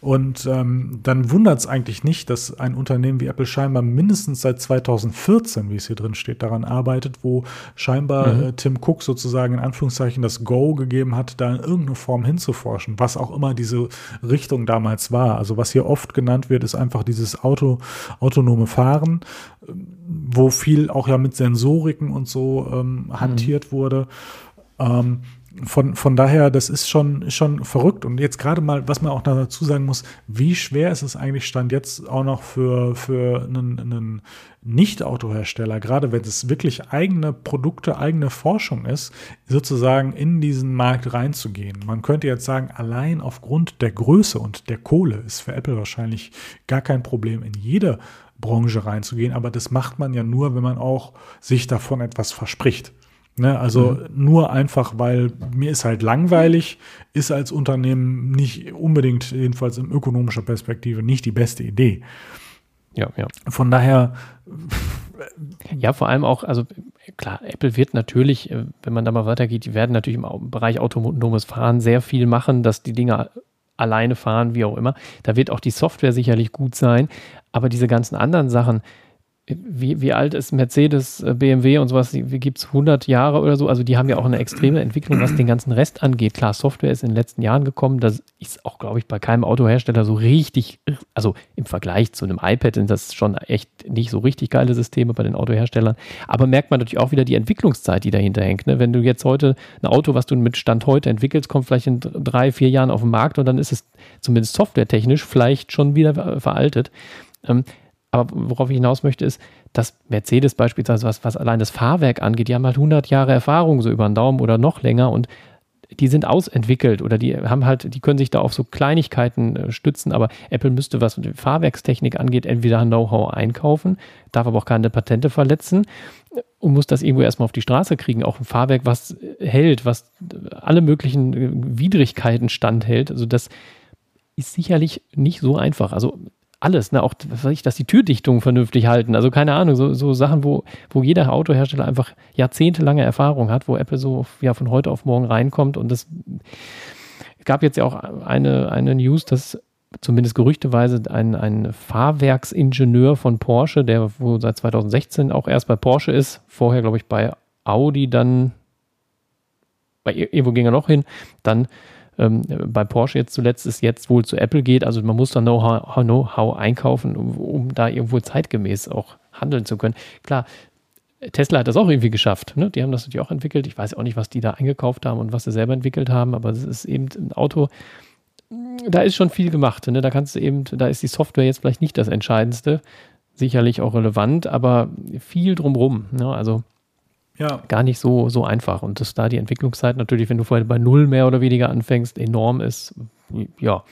Und ähm, dann wundert es eigentlich nicht, dass ein Unternehmen wie Apple scheinbar mindestens seit 2014, wie es hier drin steht, daran arbeitet, wo scheinbar mhm. äh, Tim Cook sozusagen in Anführungszeichen das Go gegeben hat, da in irgendeine Form hinzuforschen, was auch immer diese Richtung damals war. Also was hier oft genannt wird, ist einfach dieses Auto, autonome Fahren wo viel auch ja mit Sensoriken und so ähm, hantiert mhm. wurde. Ähm, von, von daher, das ist schon, schon verrückt. Und jetzt gerade mal, was man auch dazu sagen muss, wie schwer ist es eigentlich Stand jetzt auch noch für, für einen, einen Nicht-Autohersteller, gerade wenn es wirklich eigene Produkte, eigene Forschung ist, sozusagen in diesen Markt reinzugehen. Man könnte jetzt sagen, allein aufgrund der Größe und der Kohle ist für Apple wahrscheinlich gar kein Problem, in jede Branche reinzugehen. Aber das macht man ja nur, wenn man auch sich davon etwas verspricht. Ne, also mhm. nur einfach, weil mir ist halt langweilig, ist als Unternehmen nicht unbedingt, jedenfalls in ökonomischer Perspektive, nicht die beste Idee. Ja, ja. Von daher. Ja, vor allem auch, also klar, Apple wird natürlich, äh, wenn man da mal weitergeht, die werden natürlich im Bereich autonomes Fahren sehr viel machen, dass die Dinger alleine fahren, wie auch immer. Da wird auch die Software sicherlich gut sein, aber diese ganzen anderen Sachen, wie, wie alt ist Mercedes, äh, BMW und sowas, wie gibt es 100 Jahre oder so? Also die haben ja auch eine extreme Entwicklung, was den ganzen Rest angeht. Klar, Software ist in den letzten Jahren gekommen, das ist auch, glaube ich, bei keinem Autohersteller so richtig, also im Vergleich zu einem iPad sind das schon echt nicht so richtig geile Systeme bei den Autoherstellern. Aber merkt man natürlich auch wieder die Entwicklungszeit, die dahinter hängt. Ne? Wenn du jetzt heute ein Auto, was du mit Stand heute entwickelst, kommt vielleicht in drei, vier Jahren auf den Markt und dann ist es zumindest softwaretechnisch vielleicht schon wieder veraltet. Aber worauf ich hinaus möchte, ist, dass Mercedes beispielsweise, was, was allein das Fahrwerk angeht, die haben halt 100 Jahre Erfahrung so über den Daumen oder noch länger und die sind ausentwickelt oder die haben halt, die können sich da auf so Kleinigkeiten äh, stützen, aber Apple müsste, was die Fahrwerkstechnik angeht, entweder Know-how einkaufen, darf aber auch keine Patente verletzen und muss das irgendwo erstmal auf die Straße kriegen. Auch ein Fahrwerk, was hält, was alle möglichen äh, Widrigkeiten standhält. Also das ist sicherlich nicht so einfach. Also alles, ne? auch ich, dass die Türdichtungen vernünftig halten. Also keine Ahnung, so, so Sachen, wo, wo jeder Autohersteller einfach jahrzehntelange Erfahrung hat, wo Apple so ja von heute auf morgen reinkommt. Und das gab jetzt ja auch eine, eine News, dass zumindest gerüchteweise ein, ein Fahrwerksingenieur von Porsche, der wo seit 2016 auch erst bei Porsche ist, vorher glaube ich bei Audi, dann bei irgendwo ging er noch hin, dann ähm, bei Porsche jetzt zuletzt ist jetzt wohl zu Apple geht. Also man muss da Know-how Know einkaufen, um, um, da irgendwo zeitgemäß auch handeln zu können. Klar, Tesla hat das auch irgendwie geschafft. Ne? Die haben das natürlich auch entwickelt. Ich weiß auch nicht, was die da eingekauft haben und was sie selber entwickelt haben, aber es ist eben ein Auto, da ist schon viel gemacht. Ne? Da kannst du eben, da ist die Software jetzt vielleicht nicht das Entscheidendste, sicherlich auch relevant, aber viel drumrum. Ne? Also ja. gar nicht so, so einfach. Und dass da die Entwicklungszeit natürlich, wenn du vorher bei Null mehr oder weniger anfängst, enorm ist. Ja.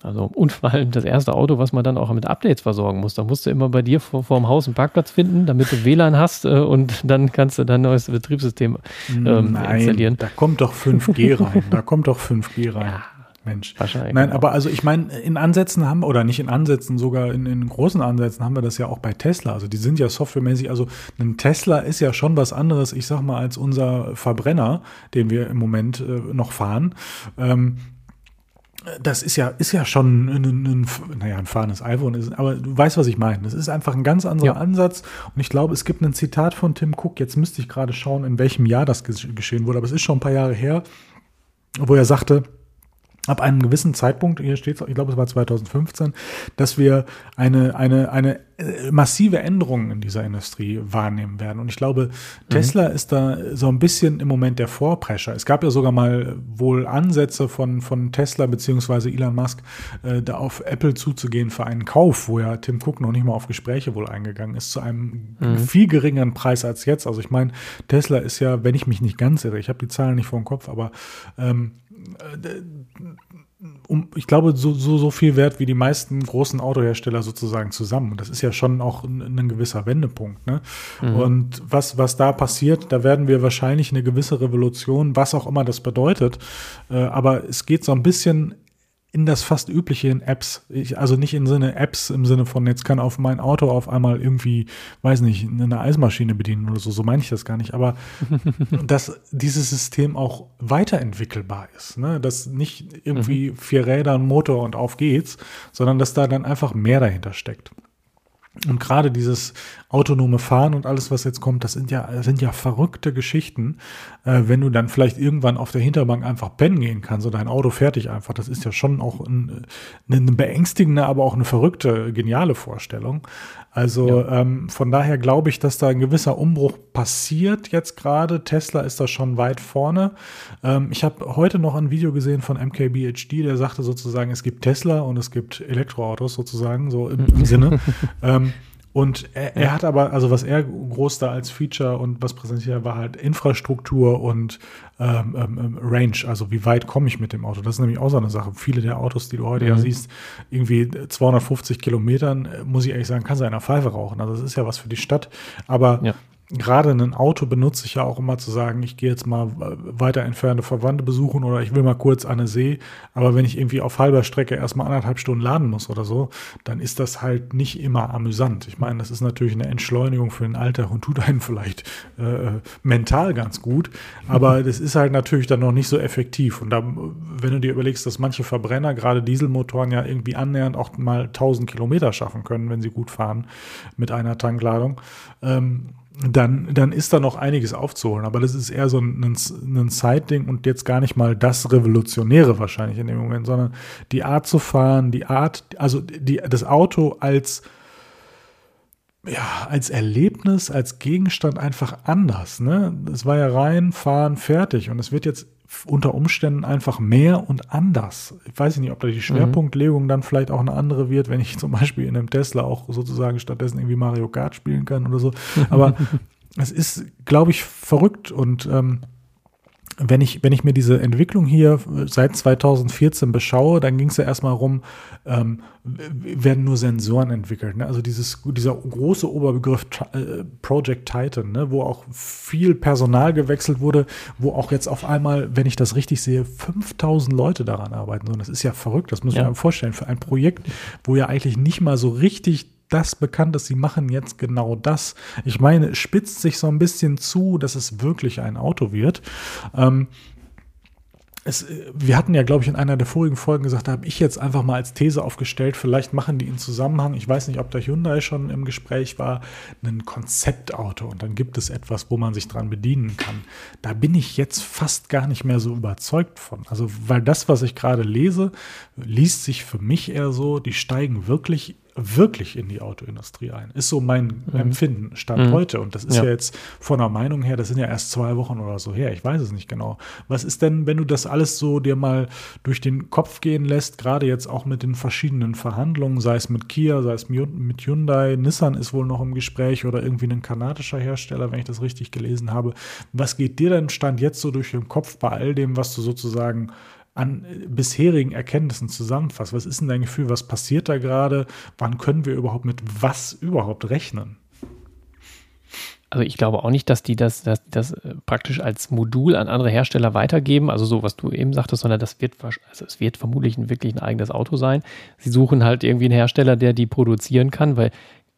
Also, und vor allem das erste Auto, was man dann auch mit Updates versorgen muss. Da musst du immer bei dir vor, vor dem Haus einen Parkplatz finden, damit du WLAN hast äh, und dann kannst du dein neues Betriebssystem ähm, Nein, installieren. Da kommt doch 5G rein. Da kommt doch 5G rein. Ja. Mensch. Wahrscheinlich. Nein, aber also ich meine, in Ansätzen haben, oder nicht in Ansätzen, sogar in, in, großen Ansätzen haben wir das ja auch bei Tesla. Also die sind ja softwaremäßig, also ein Tesla ist ja schon was anderes, ich sag mal, als unser Verbrenner, den wir im Moment äh, noch fahren. Ähm, das ist ja, ist ja schon ein, ein, naja, ein fahrendes iPhone, ist, aber du weißt, was ich meine. Das ist einfach ein ganz anderer ja. Ansatz. Und ich glaube, es gibt ein Zitat von Tim Cook, jetzt müsste ich gerade schauen, in welchem Jahr das geschehen wurde, aber es ist schon ein paar Jahre her, wo er sagte, ab einem gewissen Zeitpunkt, hier steht es, ich glaube, es war 2015, dass wir eine, eine, eine äh, massive Änderung in dieser Industrie wahrnehmen werden. Und ich glaube, mhm. Tesla ist da so ein bisschen im Moment der Vorprescher. Es gab ja sogar mal wohl Ansätze von, von Tesla beziehungsweise Elon Musk, äh, da auf Apple zuzugehen für einen Kauf, wo ja Tim Cook noch nicht mal auf Gespräche wohl eingegangen ist, zu einem mhm. viel geringeren Preis als jetzt. Also ich meine, Tesla ist ja, wenn ich mich nicht ganz irre, ich habe die Zahlen nicht vor dem Kopf, aber ähm, äh, um, ich glaube, so, so, so viel wert wie die meisten großen Autohersteller sozusagen zusammen. Und das ist ja schon auch ein, ein gewisser Wendepunkt. Ne? Mhm. Und was, was da passiert, da werden wir wahrscheinlich eine gewisse Revolution, was auch immer das bedeutet. Äh, aber es geht so ein bisschen in das fast übliche in Apps. Ich, also nicht im Sinne Apps im Sinne von, jetzt kann auf mein Auto auf einmal irgendwie, weiß nicht, eine Eismaschine bedienen oder so. So meine ich das gar nicht. Aber dass dieses System auch weiterentwickelbar ist. Ne? Dass nicht irgendwie mhm. vier Räder, ein Motor und auf geht's, sondern dass da dann einfach mehr dahinter steckt. Und gerade dieses autonome Fahren und alles, was jetzt kommt, das sind ja, sind ja verrückte Geschichten. Äh, wenn du dann vielleicht irgendwann auf der Hinterbank einfach pennen gehen kannst und dein Auto fertig einfach, das ist ja schon auch ein, eine beängstigende, aber auch eine verrückte, geniale Vorstellung. Also ja. ähm, von daher glaube ich, dass da ein gewisser Umbruch passiert jetzt gerade. Tesla ist da schon weit vorne. Ähm, ich habe heute noch ein Video gesehen von MKBHD, der sagte sozusagen, es gibt Tesla und es gibt Elektroautos sozusagen, so im, im Sinne. ähm, und er, er, hat aber, also was er groß da als Feature und was präsentiert war halt Infrastruktur und ähm, ähm, ähm, Range, also wie weit komme ich mit dem Auto. Das ist nämlich auch so eine Sache. Viele der Autos, die du heute mhm. ja siehst, irgendwie 250 Kilometern, äh, muss ich ehrlich sagen, kann einer Pfeife rauchen. Also das ist ja was für die Stadt. Aber ja gerade ein Auto benutze ich ja auch immer zu sagen, ich gehe jetzt mal weiter entfernte Verwandte besuchen oder ich will mal kurz an eine See. Aber wenn ich irgendwie auf halber Strecke erstmal anderthalb Stunden laden muss oder so, dann ist das halt nicht immer amüsant. Ich meine, das ist natürlich eine Entschleunigung für den Alltag und tut einen vielleicht äh, mental ganz gut. Aber das ist halt natürlich dann noch nicht so effektiv. Und da, wenn du dir überlegst, dass manche Verbrenner, gerade Dieselmotoren ja irgendwie annähernd auch mal 1000 Kilometer schaffen können, wenn sie gut fahren mit einer Tankladung, ähm, dann, dann ist da noch einiges aufzuholen. Aber das ist eher so ein, ein, Side-Ding und jetzt gar nicht mal das Revolutionäre wahrscheinlich in dem Moment, sondern die Art zu fahren, die Art, also die, das Auto als, ja, als Erlebnis, als Gegenstand einfach anders. Ne? Es war ja rein, fahren, fertig. Und es wird jetzt unter Umständen einfach mehr und anders. Ich weiß nicht, ob da die mhm. Schwerpunktlegung mhm. dann vielleicht auch eine andere wird, wenn ich zum Beispiel in einem Tesla auch sozusagen stattdessen irgendwie Mario Kart spielen kann oder so. Aber es ist, glaube ich, verrückt und ähm, wenn ich, wenn ich mir diese Entwicklung hier seit 2014 beschaue, dann ging es ja erstmal rum, ähm, werden nur Sensoren entwickelt. Ne? Also dieses, dieser große Oberbegriff äh, Project Titan, ne? wo auch viel Personal gewechselt wurde, wo auch jetzt auf einmal, wenn ich das richtig sehe, 5000 Leute daran arbeiten. Und das ist ja verrückt, das muss man ja. mir vorstellen, für ein Projekt, wo ja eigentlich nicht mal so richtig das bekannt ist, sie machen jetzt genau das. Ich meine, es spitzt sich so ein bisschen zu, dass es wirklich ein Auto wird. Ähm, es, wir hatten ja, glaube ich, in einer der vorigen Folgen gesagt, da habe ich jetzt einfach mal als These aufgestellt, vielleicht machen die in Zusammenhang, ich weiß nicht, ob der Hyundai schon im Gespräch war, ein Konzeptauto und dann gibt es etwas, wo man sich dran bedienen kann. Da bin ich jetzt fast gar nicht mehr so überzeugt von. Also, weil das, was ich gerade lese, liest sich für mich eher so, die steigen wirklich wirklich in die Autoindustrie ein. Ist so mein mhm. Empfinden, Stand mhm. heute. Und das ist ja. ja. jetzt von der Meinung her, das sind ja erst zwei Wochen oder so her. Ich weiß es nicht genau. Was ist denn, wenn du das alles so dir mal durch den Kopf gehen lässt, gerade jetzt auch mit den verschiedenen Verhandlungen, sei es mit Kia, sei es mit Hyundai, Nissan ist wohl noch im Gespräch oder irgendwie ein kanadischer Hersteller, wenn ich das richtig gelesen habe. Was geht dir denn Stand jetzt so durch den Kopf bei all dem, was du sozusagen an bisherigen Erkenntnissen zusammenfasst. Was ist denn dein Gefühl? Was passiert da gerade? Wann können wir überhaupt mit was überhaupt rechnen? Also ich glaube auch nicht, dass die das, die das äh, praktisch als Modul an andere Hersteller weitergeben, also so, was du eben sagtest, sondern das wird, also es wird vermutlich wirklich ein eigenes Auto sein. Sie suchen halt irgendwie einen Hersteller, der die produzieren kann, weil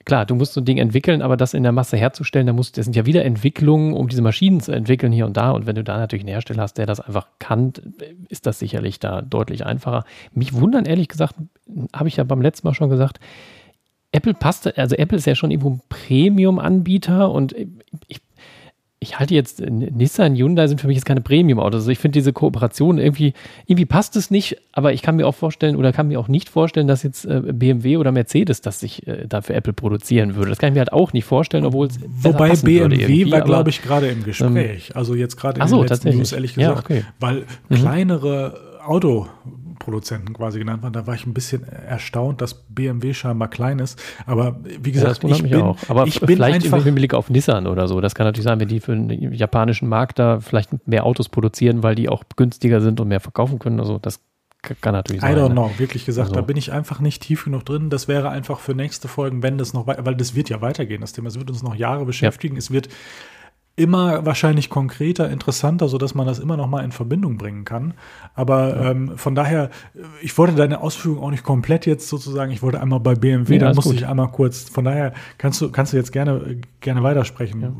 klar, du musst so ein Ding entwickeln, aber das in der Masse herzustellen, da musst, das sind ja wieder Entwicklungen, um diese Maschinen zu entwickeln hier und da. Und wenn du da natürlich einen Hersteller hast, der das einfach kann, ist das sicherlich da deutlich einfacher. Mich wundern, ehrlich gesagt, habe ich ja beim letzten Mal schon gesagt, Apple passt, also Apple ist ja schon irgendwo ein Premium-Anbieter und ich ich halte jetzt, Nissan, Hyundai sind für mich jetzt keine Premium-Autos. Also ich finde diese Kooperation irgendwie, irgendwie passt es nicht, aber ich kann mir auch vorstellen oder kann mir auch nicht vorstellen, dass jetzt äh, BMW oder Mercedes das sich äh, da für Apple produzieren würde. Das kann ich mir halt auch nicht vorstellen, obwohl es Wobei BMW war, glaube ich, gerade im Gespräch. Ähm, also jetzt gerade in so, den letzten News, ehrlich gesagt, ja, okay. weil mhm. kleinere Auto Produzenten quasi genannt waren. Da war ich ein bisschen erstaunt, dass BMW scheinbar klein ist. Aber wie gesagt, ja, ich, bin, auch. Aber ich bin vielleicht einfach im Blick auf Nissan oder so. Das kann natürlich sein, wenn die für den japanischen Markt da vielleicht mehr Autos produzieren, weil die auch günstiger sind und mehr verkaufen können. Also das kann natürlich sein. I don't ne? know, wirklich gesagt, also. da bin ich einfach nicht tief genug drin. Das wäre einfach für nächste Folgen, wenn das noch weiter, weil das wird ja weitergehen, das Thema. Es wird uns noch Jahre beschäftigen. Ja. Es wird immer wahrscheinlich konkreter, interessanter, sodass man das immer noch mal in Verbindung bringen kann. Aber ja. ähm, von daher, ich wollte deine Ausführung auch nicht komplett jetzt sozusagen, ich wollte einmal bei BMW, ja, da musste gut. ich einmal kurz, von daher kannst du, kannst du jetzt gerne, gerne weitersprechen, ja.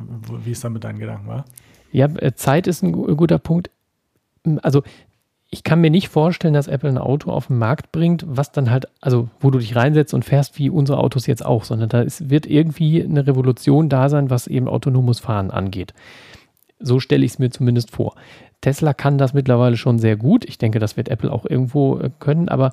wie es dann mit deinen Gedanken war. Ja, äh, Zeit ist ein guter Punkt. Also ich kann mir nicht vorstellen, dass Apple ein Auto auf den Markt bringt, was dann halt, also wo du dich reinsetzt und fährst wie unsere Autos jetzt auch, sondern da ist, wird irgendwie eine Revolution da sein, was eben autonomes Fahren angeht. So stelle ich es mir zumindest vor. Tesla kann das mittlerweile schon sehr gut. Ich denke, das wird Apple auch irgendwo äh, können, aber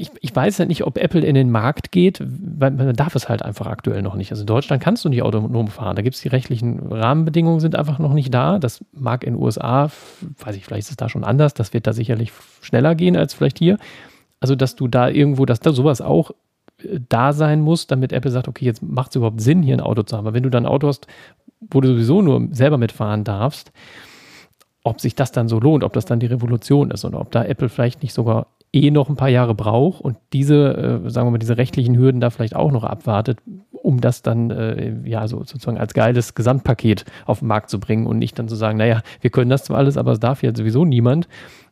ich, ich weiß ja nicht, ob Apple in den Markt geht, weil man darf es halt einfach aktuell noch nicht. Also in Deutschland kannst du nicht autonom fahren. Da gibt es die rechtlichen Rahmenbedingungen, sind einfach noch nicht da. Das mag in den USA, weiß ich, vielleicht ist es da schon anders. Das wird da sicherlich schneller gehen als vielleicht hier. Also, dass du da irgendwo, dass da sowas auch äh, da sein muss, damit Apple sagt, okay, jetzt macht es überhaupt Sinn, hier ein Auto zu haben. Aber wenn du dann ein Auto hast, wo du sowieso nur selber mitfahren darfst, ob sich das dann so lohnt, ob das dann die Revolution ist oder ob da Apple vielleicht nicht sogar eh noch ein paar Jahre braucht und diese, äh, sagen wir mal, diese rechtlichen Hürden da vielleicht auch noch abwartet, um das dann äh, ja so sozusagen als geiles Gesamtpaket auf den Markt zu bringen und nicht dann zu sagen, naja, wir können das zwar alles, aber es darf ja sowieso niemand.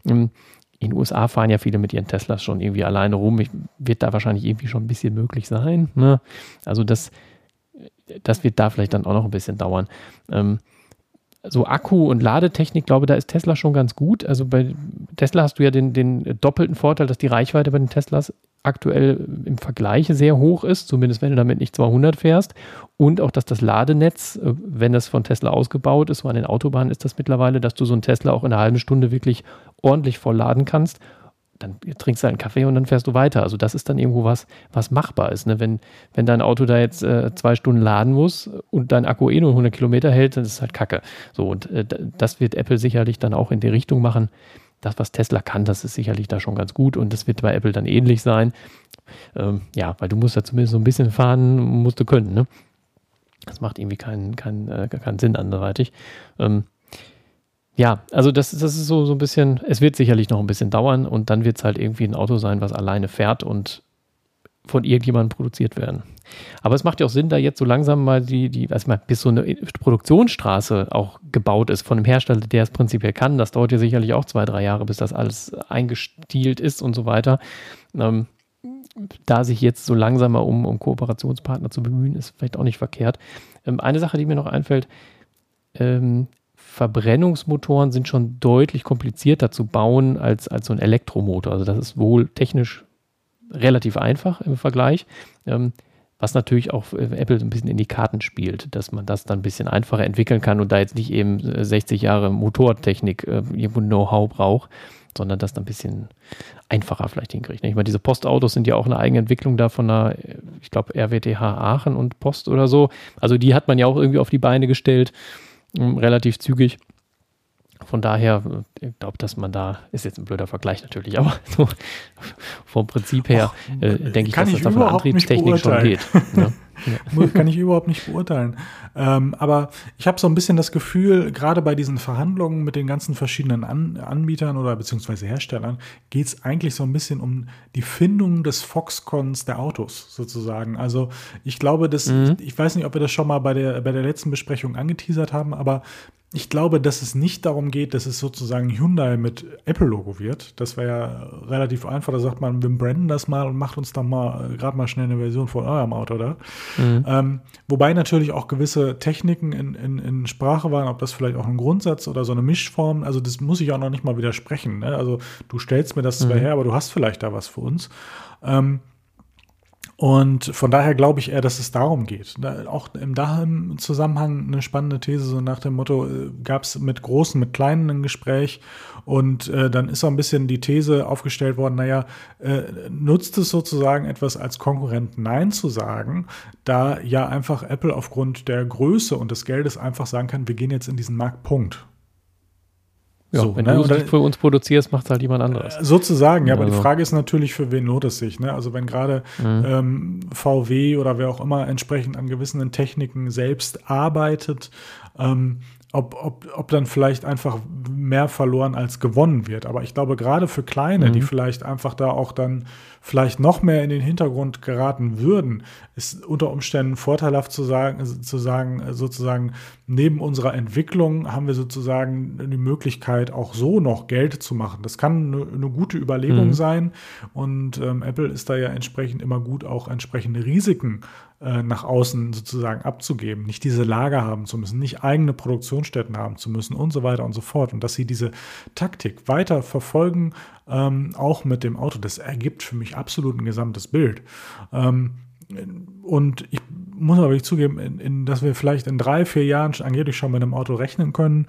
Ähm, in den USA fahren ja viele mit ihren Teslas schon irgendwie alleine rum. Ich, wird da wahrscheinlich irgendwie schon ein bisschen möglich sein. Ne? Also das, das wird da vielleicht dann auch noch ein bisschen dauern. Ähm, so Akku- und Ladetechnik, glaube da ist Tesla schon ganz gut. Also bei Tesla hast du ja den, den doppelten Vorteil, dass die Reichweite bei den Teslas aktuell im Vergleich sehr hoch ist, zumindest wenn du damit nicht 200 fährst. Und auch, dass das Ladenetz, äh, wenn das von Tesla ausgebaut ist, so an den Autobahnen ist das mittlerweile, dass du so einen Tesla auch in einer halben Stunde wirklich ordentlich voll laden kannst dann trinkst du einen Kaffee und dann fährst du weiter. Also das ist dann irgendwo was, was machbar ist. Ne? Wenn, wenn dein Auto da jetzt äh, zwei Stunden laden muss und dein Akku eh nur 100 Kilometer hält, dann ist es halt Kacke. So und äh, das wird Apple sicherlich dann auch in die Richtung machen. Das, was Tesla kann, das ist sicherlich da schon ganz gut und das wird bei Apple dann ähnlich sein. Ähm, ja, weil du musst ja zumindest so ein bisschen fahren, musst du können. Ne? Das macht irgendwie keinen, keinen, äh, keinen Sinn anderweitig. Ähm, ja, also das, das ist so, so ein bisschen, es wird sicherlich noch ein bisschen dauern und dann wird es halt irgendwie ein Auto sein, was alleine fährt und von irgendjemandem produziert werden. Aber es macht ja auch Sinn, da jetzt so langsam mal die, die also mal bis so eine Produktionsstraße auch gebaut ist von einem Hersteller, der es prinzipiell kann. Das dauert ja sicherlich auch zwei, drei Jahre, bis das alles eingestielt ist und so weiter. Ähm, da sich jetzt so langsam mal um, um Kooperationspartner zu bemühen, ist vielleicht auch nicht verkehrt. Ähm, eine Sache, die mir noch einfällt, ähm, Verbrennungsmotoren sind schon deutlich komplizierter zu bauen als, als so ein Elektromotor. Also das ist wohl technisch relativ einfach im Vergleich. Ähm, was natürlich auch Apple so ein bisschen in die Karten spielt, dass man das dann ein bisschen einfacher entwickeln kann und da jetzt nicht eben 60 Jahre Motortechnik äh, irgendwo Know-how braucht, sondern das dann ein bisschen einfacher vielleicht hinkriegt. Ich meine, diese Postautos sind ja auch eine eigene Entwicklung da von einer, ich glaube, RWTH Aachen und Post oder so. Also die hat man ja auch irgendwie auf die Beine gestellt relativ zügig. Von daher, ich glaube, dass man da, ist jetzt ein blöder Vergleich natürlich, aber so vom Prinzip her äh, denke ich, dass das da von der Antriebstechnik schon geht. Ne? Ja. Kann ich überhaupt nicht beurteilen. Ähm, aber ich habe so ein bisschen das Gefühl, gerade bei diesen Verhandlungen mit den ganzen verschiedenen An Anbietern oder beziehungsweise Herstellern, geht es eigentlich so ein bisschen um die Findung des Foxcons der Autos sozusagen. Also ich glaube, dass, mhm. ich weiß nicht, ob wir das schon mal bei der, bei der letzten Besprechung angeteasert haben, aber ich glaube, dass es nicht darum geht, dass es sozusagen Hyundai mit Apple-Logo wird. Das wäre ja relativ einfach. Da sagt man, wir branden das mal und macht uns dann mal äh, gerade mal schnell eine Version von eurem Auto da. Mhm. Ähm, wobei natürlich auch gewisse Techniken in, in, in, Sprache waren, ob das vielleicht auch ein Grundsatz oder so eine Mischform, also das muss ich auch noch nicht mal widersprechen. Ne? Also du stellst mir das zwar mhm. her, aber du hast vielleicht da was für uns. Ähm, und von daher glaube ich eher, dass es darum geht. Da, auch im dahin Zusammenhang eine spannende These, so nach dem Motto, äh, gab es mit Großen, mit Kleinen ein Gespräch und äh, dann ist auch ein bisschen die These aufgestellt worden, naja, äh, nutzt es sozusagen etwas als Konkurrent Nein zu sagen, da ja einfach Apple aufgrund der Größe und des Geldes einfach sagen kann, wir gehen jetzt in diesen Markt, Punkt. Ja, so, wenn ne? du es für uns produzierst, macht es halt jemand anderes. Äh, sozusagen, ja, aber also. die Frage ist natürlich, für wen lohnt es sich? Ne? Also wenn gerade mhm. ähm, VW oder wer auch immer entsprechend an gewissen Techniken selbst arbeitet, ähm, ob, ob, ob dann vielleicht einfach mehr verloren als gewonnen wird. Aber ich glaube, gerade für Kleine, mhm. die vielleicht einfach da auch dann vielleicht noch mehr in den Hintergrund geraten würden, ist unter Umständen vorteilhaft zu sagen, zu sagen, sozusagen, neben unserer Entwicklung haben wir sozusagen die Möglichkeit, auch so noch Geld zu machen. Das kann eine, eine gute Überlegung mhm. sein. Und ähm, Apple ist da ja entsprechend immer gut, auch entsprechende Risiken äh, nach außen sozusagen abzugeben, nicht diese Lager haben zu müssen, nicht eigene Produktionsstätten haben zu müssen und so weiter und so fort. Und dass sie diese Taktik weiter verfolgen, ähm, auch mit dem Auto, das ergibt für mich absolut ein gesamtes Bild. Ähm, und ich muss aber nicht zugeben, in, in, dass wir vielleicht in drei, vier Jahren angeblich schon mit einem Auto rechnen können.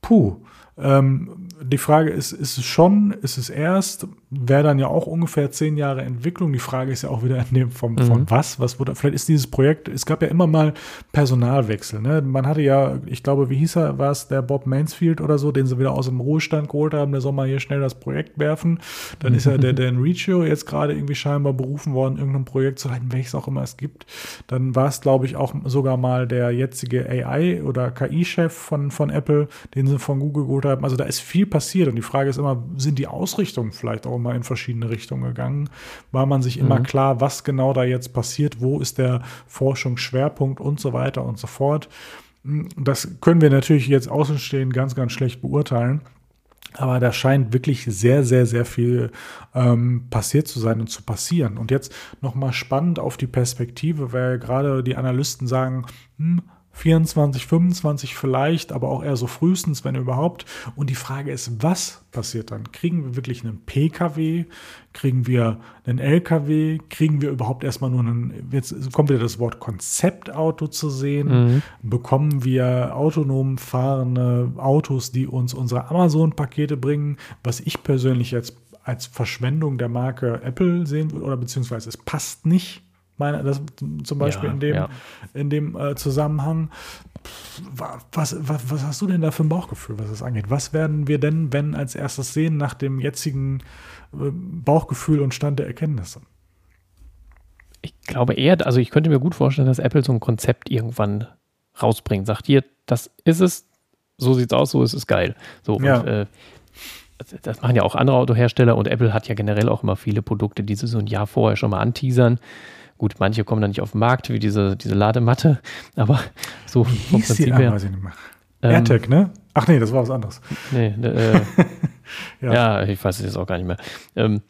Puh, ähm, die Frage ist, ist es schon, ist es erst, wäre dann ja auch ungefähr zehn Jahre Entwicklung. Die Frage ist ja auch wieder in dem vom, mhm. von was, was wurde, vielleicht ist dieses Projekt, es gab ja immer mal Personalwechsel, ne? Man hatte ja, ich glaube, wie hieß er, war es der Bob Mansfield oder so, den sie wieder aus dem Ruhestand geholt haben, der soll mal hier schnell das Projekt werfen. Dann ist ja der Dan Riccio jetzt gerade irgendwie scheinbar berufen worden, irgendein Projekt zu leiten, welches auch immer es gibt. Dann war es, glaube ich, auch sogar mal der jetzige AI oder KI-Chef von, von Apple, den sie von Google geholt haben. Also da ist viel passiert und die Frage ist immer, sind die Ausrichtungen vielleicht auch immer in verschiedene Richtungen gegangen? War man sich immer mhm. klar, was genau da jetzt passiert, wo ist der Forschungsschwerpunkt und so weiter und so fort? Das können wir natürlich jetzt außenstehend ganz, ganz schlecht beurteilen. Aber da scheint wirklich sehr, sehr, sehr viel ähm, passiert zu sein und zu passieren. Und jetzt nochmal spannend auf die Perspektive, weil gerade die Analysten sagen, hm, 24, 25 vielleicht, aber auch eher so frühestens, wenn überhaupt. Und die Frage ist, was passiert dann? Kriegen wir wirklich einen Pkw? Kriegen wir einen Lkw? Kriegen wir überhaupt erstmal nur einen, jetzt kommt wieder das Wort Konzeptauto zu sehen? Mhm. Bekommen wir autonom fahrende Autos, die uns unsere Amazon-Pakete bringen? Was ich persönlich jetzt als Verschwendung der Marke Apple sehen würde, oder beziehungsweise es passt nicht meine, das zum Beispiel ja, in dem, ja. in dem äh, Zusammenhang. Was, was, was hast du denn da für ein Bauchgefühl, was das angeht? Was werden wir denn, wenn als erstes sehen, nach dem jetzigen äh, Bauchgefühl und Stand der Erkenntnisse? Ich glaube eher, also ich könnte mir gut vorstellen, dass Apple so ein Konzept irgendwann rausbringt. Sagt hier, das ist es, so sieht's aus, so ist es geil. So, ja. und, äh, das machen ja auch andere Autohersteller und Apple hat ja generell auch immer viele Produkte, die sie so ein Jahr vorher schon mal anteasern. Gut, manche kommen dann nicht auf den Markt, wie diese, diese Ladematte, aber so wie vom Prinzip die her. Ähm, AirTag, ne? Ach nee, das war was anderes. Nee, äh, ja. ja. ich weiß es jetzt auch gar nicht mehr. Ähm,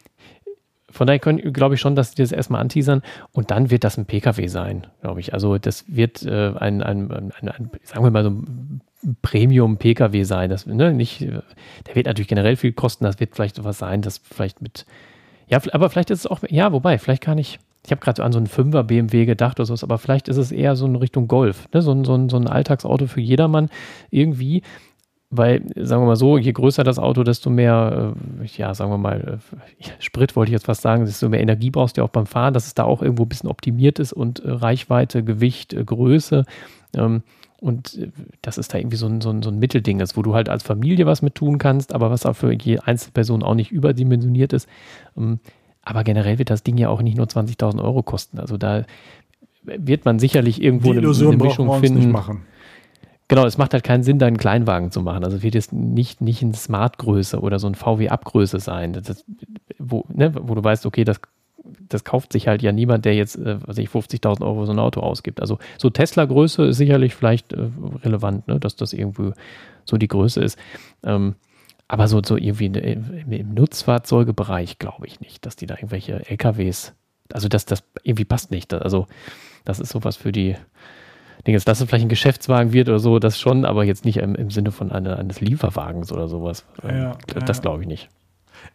von daher glaube ich schon, dass die das erstmal anteasern und dann wird das ein PKW sein, glaube ich. Also das wird äh, ein, ein, ein, ein, sagen wir mal so ein Premium-PKW sein. Das, ne, nicht, der wird natürlich generell viel kosten, das wird vielleicht sowas sein, das vielleicht mit, ja, aber vielleicht ist es auch, ja, wobei, vielleicht gar nicht, ich habe gerade so an so einen 5er BMW gedacht oder sowas, aber vielleicht ist es eher so in Richtung Golf, ne? so, so, so ein Alltagsauto für jedermann irgendwie. Weil, sagen wir mal so, je größer das Auto, desto mehr, äh, ja, sagen wir mal, äh, Sprit wollte ich jetzt fast sagen, desto mehr Energie brauchst du ja auch beim Fahren, dass es da auch irgendwo ein bisschen optimiert ist und äh, Reichweite, Gewicht, Größe. Ähm, und das ist da irgendwie so ein, so, ein, so ein Mittelding ist, wo du halt als Familie was mit tun kannst, aber was auch für je Einzelperson auch nicht überdimensioniert ist. Ähm, aber generell wird das Ding ja auch nicht nur 20.000 Euro kosten. Also da wird man sicherlich irgendwo eine, eine, Mischung finden. Genau, es macht halt keinen Sinn, da einen Kleinwagen zu machen. Also wird jetzt nicht, nicht ein Smart-Größe oder so ein VW-Up-Größe sein, das, wo, ne, wo du weißt, okay, das, das kauft sich halt ja niemand, der jetzt, äh, was ich, 50.000 Euro so ein Auto ausgibt. Also so Tesla-Größe ist sicherlich vielleicht äh, relevant, ne, dass das irgendwo so die Größe ist. Ähm, aber so, so irgendwie im Nutzfahrzeugebereich glaube ich nicht, dass die da irgendwelche LKWs, also das, das irgendwie passt nicht. Also das ist sowas für die Dinge, dass das vielleicht ein Geschäftswagen wird oder so, das schon, aber jetzt nicht im, im Sinne von eine, eines Lieferwagens oder sowas. Ja, das ja. glaube ich nicht.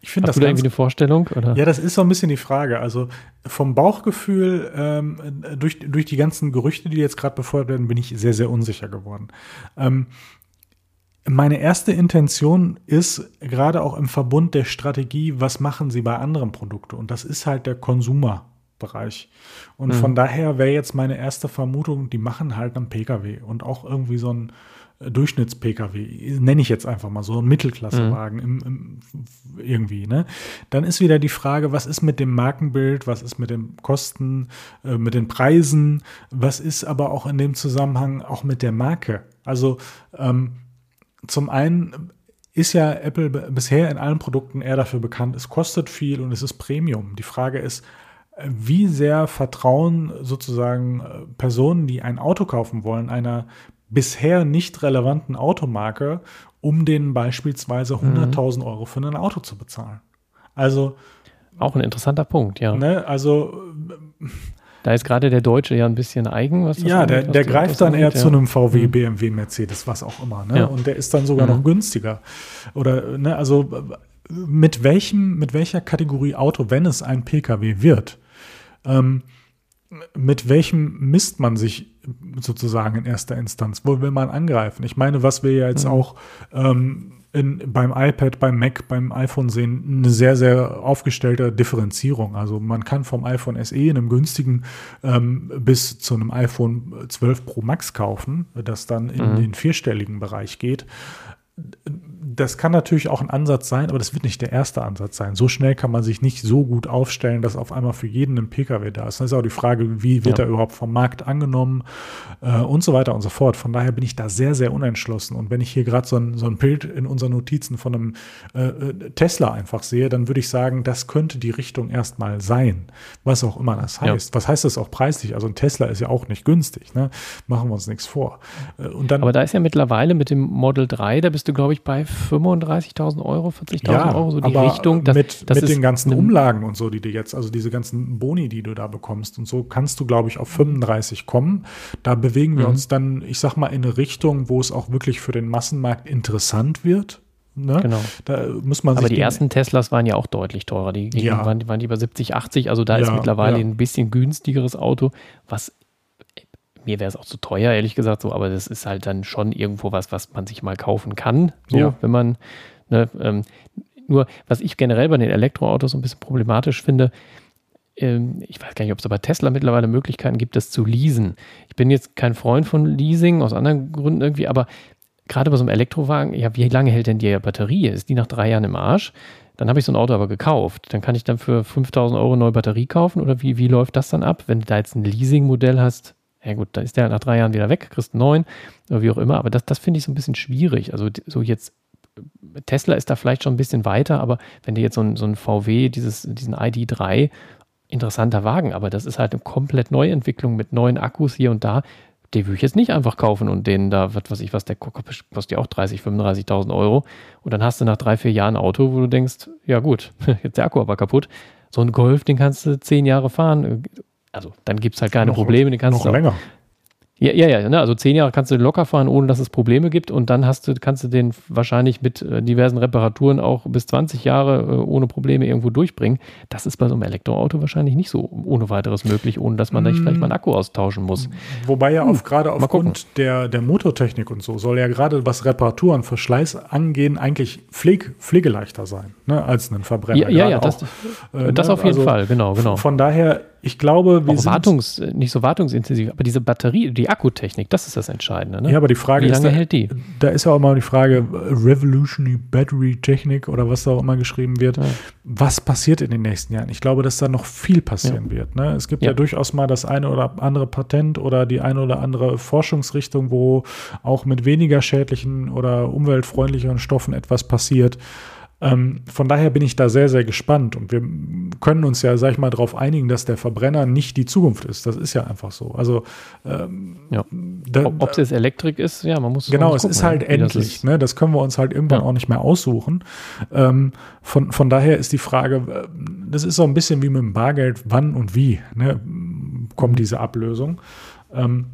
Ich finde das du da irgendwie eine Vorstellung? Oder? Ja, das ist so ein bisschen die Frage. Also vom Bauchgefühl ähm, durch, durch die ganzen Gerüchte, die jetzt gerade befeuert werden, bin ich sehr, sehr unsicher geworden. Ähm, meine erste Intention ist gerade auch im Verbund der Strategie, was machen Sie bei anderen Produkten? Und das ist halt der Konsumerbereich. Und mhm. von daher wäre jetzt meine erste Vermutung, die machen halt einen Pkw und auch irgendwie so ein äh, Durchschnitts-Pkw, nenne ich jetzt einfach mal so, ein Mittelklassewagen mhm. im, im, irgendwie. Ne? Dann ist wieder die Frage, was ist mit dem Markenbild, was ist mit den Kosten, äh, mit den Preisen, was ist aber auch in dem Zusammenhang auch mit der Marke. Also ähm, zum einen ist ja Apple bisher in allen Produkten eher dafür bekannt, es kostet viel und es ist Premium. Die Frage ist, wie sehr vertrauen sozusagen äh, Personen, die ein Auto kaufen wollen, einer bisher nicht relevanten Automarke, um denen beispielsweise 100.000 mhm. Euro für ein Auto zu bezahlen. Also auch ein interessanter Punkt, ja. Ne, also Da ist gerade der Deutsche ja ein bisschen eigen. Was ja, der, der greift dann eher ja. zu einem VW, mhm. BMW, Mercedes, was auch immer. Ne? Ja. Und der ist dann sogar mhm. noch günstiger. Oder, ne, also mit welchem, mit welcher Kategorie Auto, wenn es ein Pkw wird, ähm, mit welchem misst man sich sozusagen in erster Instanz? Wo will man angreifen? Ich meine, was wir ja jetzt mhm. auch ähm, in, beim iPad, beim Mac, beim iPhone sehen, eine sehr, sehr aufgestellte Differenzierung. Also man kann vom iPhone SE in einem günstigen ähm, bis zu einem iPhone 12 Pro Max kaufen, das dann in mhm. den vierstelligen Bereich geht das kann natürlich auch ein Ansatz sein, aber das wird nicht der erste Ansatz sein. So schnell kann man sich nicht so gut aufstellen, dass auf einmal für jeden ein Pkw da ist. Das ist auch die Frage, wie wird ja. er überhaupt vom Markt angenommen äh, und so weiter und so fort. Von daher bin ich da sehr, sehr unentschlossen. Und wenn ich hier gerade so ein, so ein Bild in unseren Notizen von einem äh, äh, Tesla einfach sehe, dann würde ich sagen, das könnte die Richtung erstmal sein. Was auch immer das heißt. Ja. Was heißt das auch preislich? Also ein Tesla ist ja auch nicht günstig. Ne? Machen wir uns nichts vor. Äh, und dann, aber da ist ja mittlerweile mit dem Model 3, da bist du, glaube ich, bei 35.000 Euro, 40.000 ja, Euro, so die Richtung. Das, mit, das mit den ganzen Umlagen und so, die du jetzt, also diese ganzen Boni, die du da bekommst und so, kannst du, glaube ich, auf 35 kommen. Da bewegen wir mhm. uns dann, ich sag mal, in eine Richtung, wo es auch wirklich für den Massenmarkt interessant wird. Ne? Genau. Da muss man Aber die ersten Teslas waren ja auch deutlich teurer. Die, die ja. waren, waren die bei 70, 80. Also da ja, ist mittlerweile ja. ein bisschen günstigeres Auto, was mir wäre es auch zu teuer, ehrlich gesagt, so, aber das ist halt dann schon irgendwo was, was man sich mal kaufen kann, so, ja. wenn man, ne, ähm, nur, was ich generell bei den Elektroautos ein bisschen problematisch finde, ähm, ich weiß gar nicht, ob es bei Tesla mittlerweile Möglichkeiten gibt, das zu leasen. Ich bin jetzt kein Freund von Leasing, aus anderen Gründen irgendwie, aber gerade bei so einem Elektrowagen, ja, wie lange hält denn die Batterie? Ist die nach drei Jahren im Arsch? Dann habe ich so ein Auto aber gekauft. Dann kann ich dann für 5000 Euro neue Batterie kaufen oder wie, wie läuft das dann ab? Wenn du da jetzt ein Leasing-Modell hast, ja gut, da ist der nach drei Jahren wieder weg, kriegst neuen oder wie auch immer. Aber das, das finde ich so ein bisschen schwierig. Also so jetzt, Tesla ist da vielleicht schon ein bisschen weiter, aber wenn du jetzt so ein, so ein VW, dieses, diesen ID3, interessanter Wagen, aber das ist halt eine komplett Neuentwicklung mit neuen Akkus hier und da. Den würde ich jetzt nicht einfach kaufen und den da, was weiß ich, was der kostet ja auch 30, 35.000 Euro. Und dann hast du nach drei, vier Jahren ein Auto, wo du denkst, ja gut, jetzt der Akku aber kaputt. So ein Golf, den kannst du zehn Jahre fahren also dann gibt es halt keine noch, Probleme. Den kannst noch du länger. Ja, ja, ja. Ne? Also zehn Jahre kannst du locker fahren, ohne dass es Probleme gibt. Und dann hast du, kannst du den wahrscheinlich mit äh, diversen Reparaturen auch bis 20 Jahre äh, ohne Probleme irgendwo durchbringen. Das ist bei so einem Elektroauto wahrscheinlich nicht so ohne weiteres möglich, ohne dass man mm. da vielleicht mal einen Akku austauschen muss. Wobei ja auf, gerade aufgrund der, der Motortechnik und so soll ja gerade was Reparaturen, Verschleiß angehen, eigentlich pfleg, pflegeleichter sein, ne, als ein Verbrenner. Ja, ja, ja das, äh, das ne? auf jeden also Fall, genau, genau. Von daher ich glaube, wir auch Wartungs, nicht so wartungsintensiv, aber diese Batterie, die Akkutechnik, das ist das Entscheidende. Ne? Ja, aber die Frage Wie lange ist, hält die? Da ist ja auch mal die Frage, Revolutionary Battery Technik oder was da auch immer geschrieben wird. Ja. Was passiert in den nächsten Jahren? Ich glaube, dass da noch viel passieren ja. wird. Ne? Es gibt ja. ja durchaus mal das eine oder andere Patent oder die eine oder andere Forschungsrichtung, wo auch mit weniger schädlichen oder umweltfreundlicheren Stoffen etwas passiert. Ähm, von daher bin ich da sehr, sehr gespannt und wir können uns ja, sag ich mal, darauf einigen, dass der Verbrenner nicht die Zukunft ist. Das ist ja einfach so. Also, ähm, ja. ob es jetzt Elektrik ist, ja, man muss Genau, es gucken, ist halt endlich. Das, ist. Ne? das können wir uns halt irgendwann ja. auch nicht mehr aussuchen. Ähm, von, von daher ist die Frage, äh, das ist so ein bisschen wie mit dem Bargeld, wann und wie ne, kommt diese Ablösung. Ähm,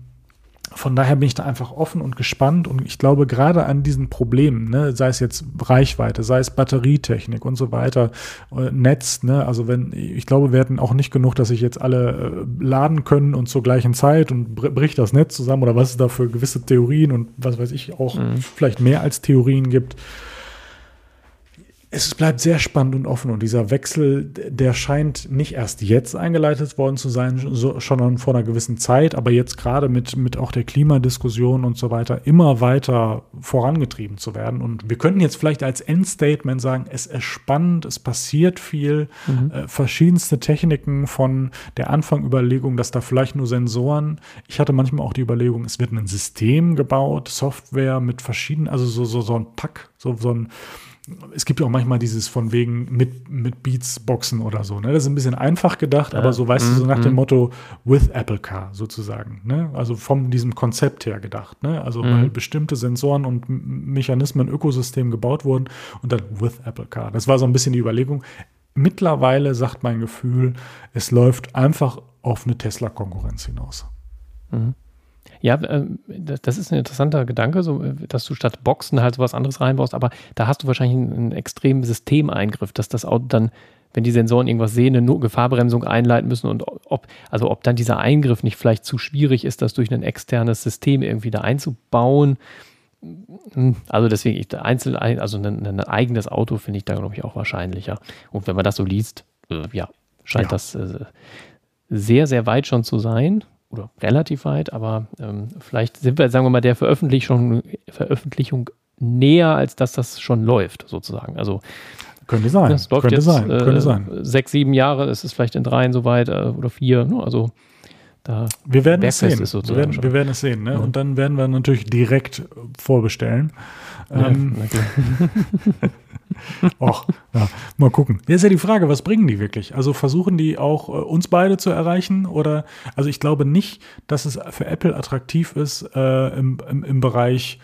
von daher bin ich da einfach offen und gespannt und ich glaube gerade an diesen Problemen, ne, sei es jetzt Reichweite, sei es Batterietechnik und so weiter, äh, Netz, ne, also wenn, ich glaube, wir hätten auch nicht genug, dass sich jetzt alle äh, laden können und zur gleichen Zeit und bricht das Netz zusammen oder was es da für gewisse Theorien und was weiß ich auch mhm. vielleicht mehr als Theorien gibt es bleibt sehr spannend und offen und dieser Wechsel, der scheint nicht erst jetzt eingeleitet worden zu sein, so, schon vor einer gewissen Zeit, aber jetzt gerade mit, mit auch der Klimadiskussion und so weiter immer weiter vorangetrieben zu werden. Und wir könnten jetzt vielleicht als Endstatement sagen, es ist spannend, es passiert viel, mhm. äh, verschiedenste Techniken von der Anfangüberlegung, dass da vielleicht nur Sensoren. Ich hatte manchmal auch die Überlegung, es wird ein System gebaut, Software mit verschiedenen, also so, so, so ein Pack, so, so ein es gibt ja auch manchmal dieses von wegen mit, mit Beats Boxen oder so. Ne? Das ist ein bisschen einfach gedacht, ja. aber so weißt mm, du, so nach mm. dem mhm. Motto with Apple Car sozusagen. Ne? Also von diesem Konzept her gedacht. Ne? Also mm. weil bestimmte Sensoren und Mechanismen, Ökosystem gebaut wurden und dann with Apple Car. Das war so ein bisschen die Überlegung. Mittlerweile sagt mein Gefühl, es läuft einfach auf eine Tesla-Konkurrenz hinaus. Mhm. Ja, ähm, das ist ein interessanter Gedanke, so, äh, dass du statt Boxen halt sowas anderes reinbaust, aber da hast du wahrscheinlich einen, einen extremen Systemeingriff, dass das Auto dann, wenn die Sensoren irgendwas sehen, eine Gefahrbremsung einleiten müssen und ob, also ob dann dieser Eingriff nicht vielleicht zu schwierig ist, das durch ein externes System irgendwie da einzubauen. Hm, also deswegen, ich, Einzel, also ein, ein eigenes Auto finde ich da, glaube ich, auch wahrscheinlicher. Und wenn man das so liest, äh, ja, scheint ja. das äh, sehr, sehr weit schon zu sein oder relativ weit, aber ähm, vielleicht sind wir, sagen wir mal, der Veröffentlichung, Veröffentlichung näher, als dass das schon läuft, sozusagen. Also könnte sein. Das läuft könnte jetzt sein. Äh, könnte sein. sechs, sieben Jahre, es ist vielleicht in dreien soweit äh, oder vier. Ne? Also da wir werden es sehen. Wir werden, wir werden, es sehen. Ne? Ja. Und dann werden wir natürlich direkt vorbestellen. Ja, ähm, Och, ja, mal gucken. Jetzt ist ja die Frage, was bringen die wirklich? Also versuchen die auch äh, uns beide zu erreichen? Oder, also ich glaube nicht, dass es für Apple attraktiv ist, äh, im, im, im Bereich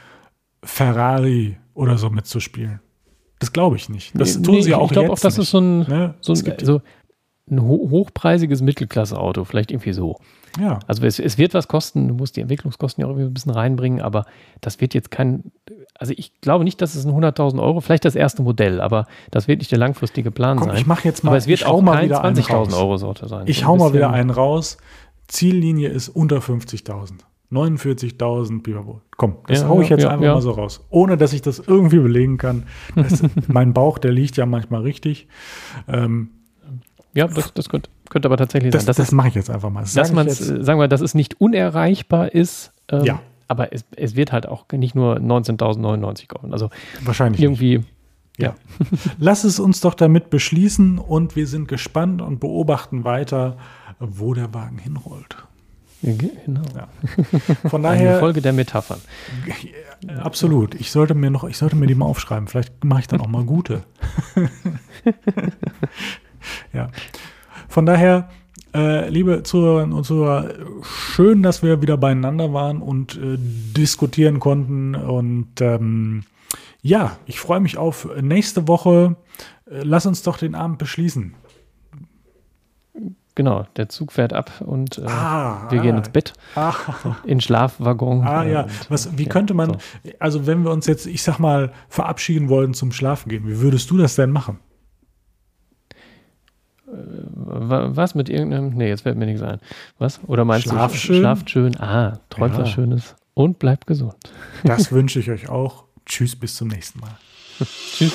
Ferrari oder so mitzuspielen. Das glaube ich nicht. Das nee, tun nee, sie auch Ich glaube auch, das ist so ein, ne? so ein, also ein hochpreisiges Mittelklasse-Auto, vielleicht irgendwie so. Ja. Also es, es, wird was kosten, du musst die Entwicklungskosten ja auch irgendwie ein bisschen reinbringen, aber das wird jetzt kein, also ich glaube nicht, dass es ein 100.000 Euro, vielleicht das erste Modell, aber das wird nicht der langfristige Plan Komm, sein. Ich mache jetzt mal, aber es wird auch kein 20.000 Euro Sorte sein. Ich hau mal wieder einen raus. Ziellinie ist unter 50.000. 49.000 Pipapo. Komm, das ja, hau ich jetzt ja, einfach ja. mal so raus. Ohne, dass ich das irgendwie belegen kann. Das, mein Bauch, der liegt ja manchmal richtig. Ähm, ja, das, das könnte, könnte aber tatsächlich das, sein. Das, das mache ich jetzt einfach mal. Das dass man, sagen wir, dass es nicht unerreichbar ist. Ähm, ja. Aber es, es, wird halt auch nicht nur 19.099 kaufen. Also wahrscheinlich irgendwie. Nicht. Ja. Lass es uns doch damit beschließen und wir sind gespannt und beobachten weiter, wo der Wagen hinrollt. Genau. Ja. Von daher. Eine Folge der Metaphern. Absolut. Ich sollte mir noch, ich sollte mir die mal aufschreiben. Vielleicht mache ich dann auch mal gute. ja. Von daher, äh, liebe Zuhörerinnen und Zuhörer, schön, dass wir wieder beieinander waren und äh, diskutieren konnten. Und ähm, ja, ich freue mich auf nächste Woche. Äh, lass uns doch den Abend beschließen. Genau, der Zug fährt ab und äh, ah, wir gehen ins Bett, ah, in Schlafwaggon. Ah ja, was, wie ja, könnte man, so. also wenn wir uns jetzt, ich sag mal, verabschieden wollen zum Schlafen gehen, wie würdest du das denn machen? Äh, was mit irgendeinem, nee, jetzt fällt mir nichts ein. Was? Oder meinst Schlaf du, schön? schlaft schön, ah, träumt ja. was Schönes und bleibt gesund. Das wünsche ich euch auch. Tschüss, bis zum nächsten Mal. Tschüss.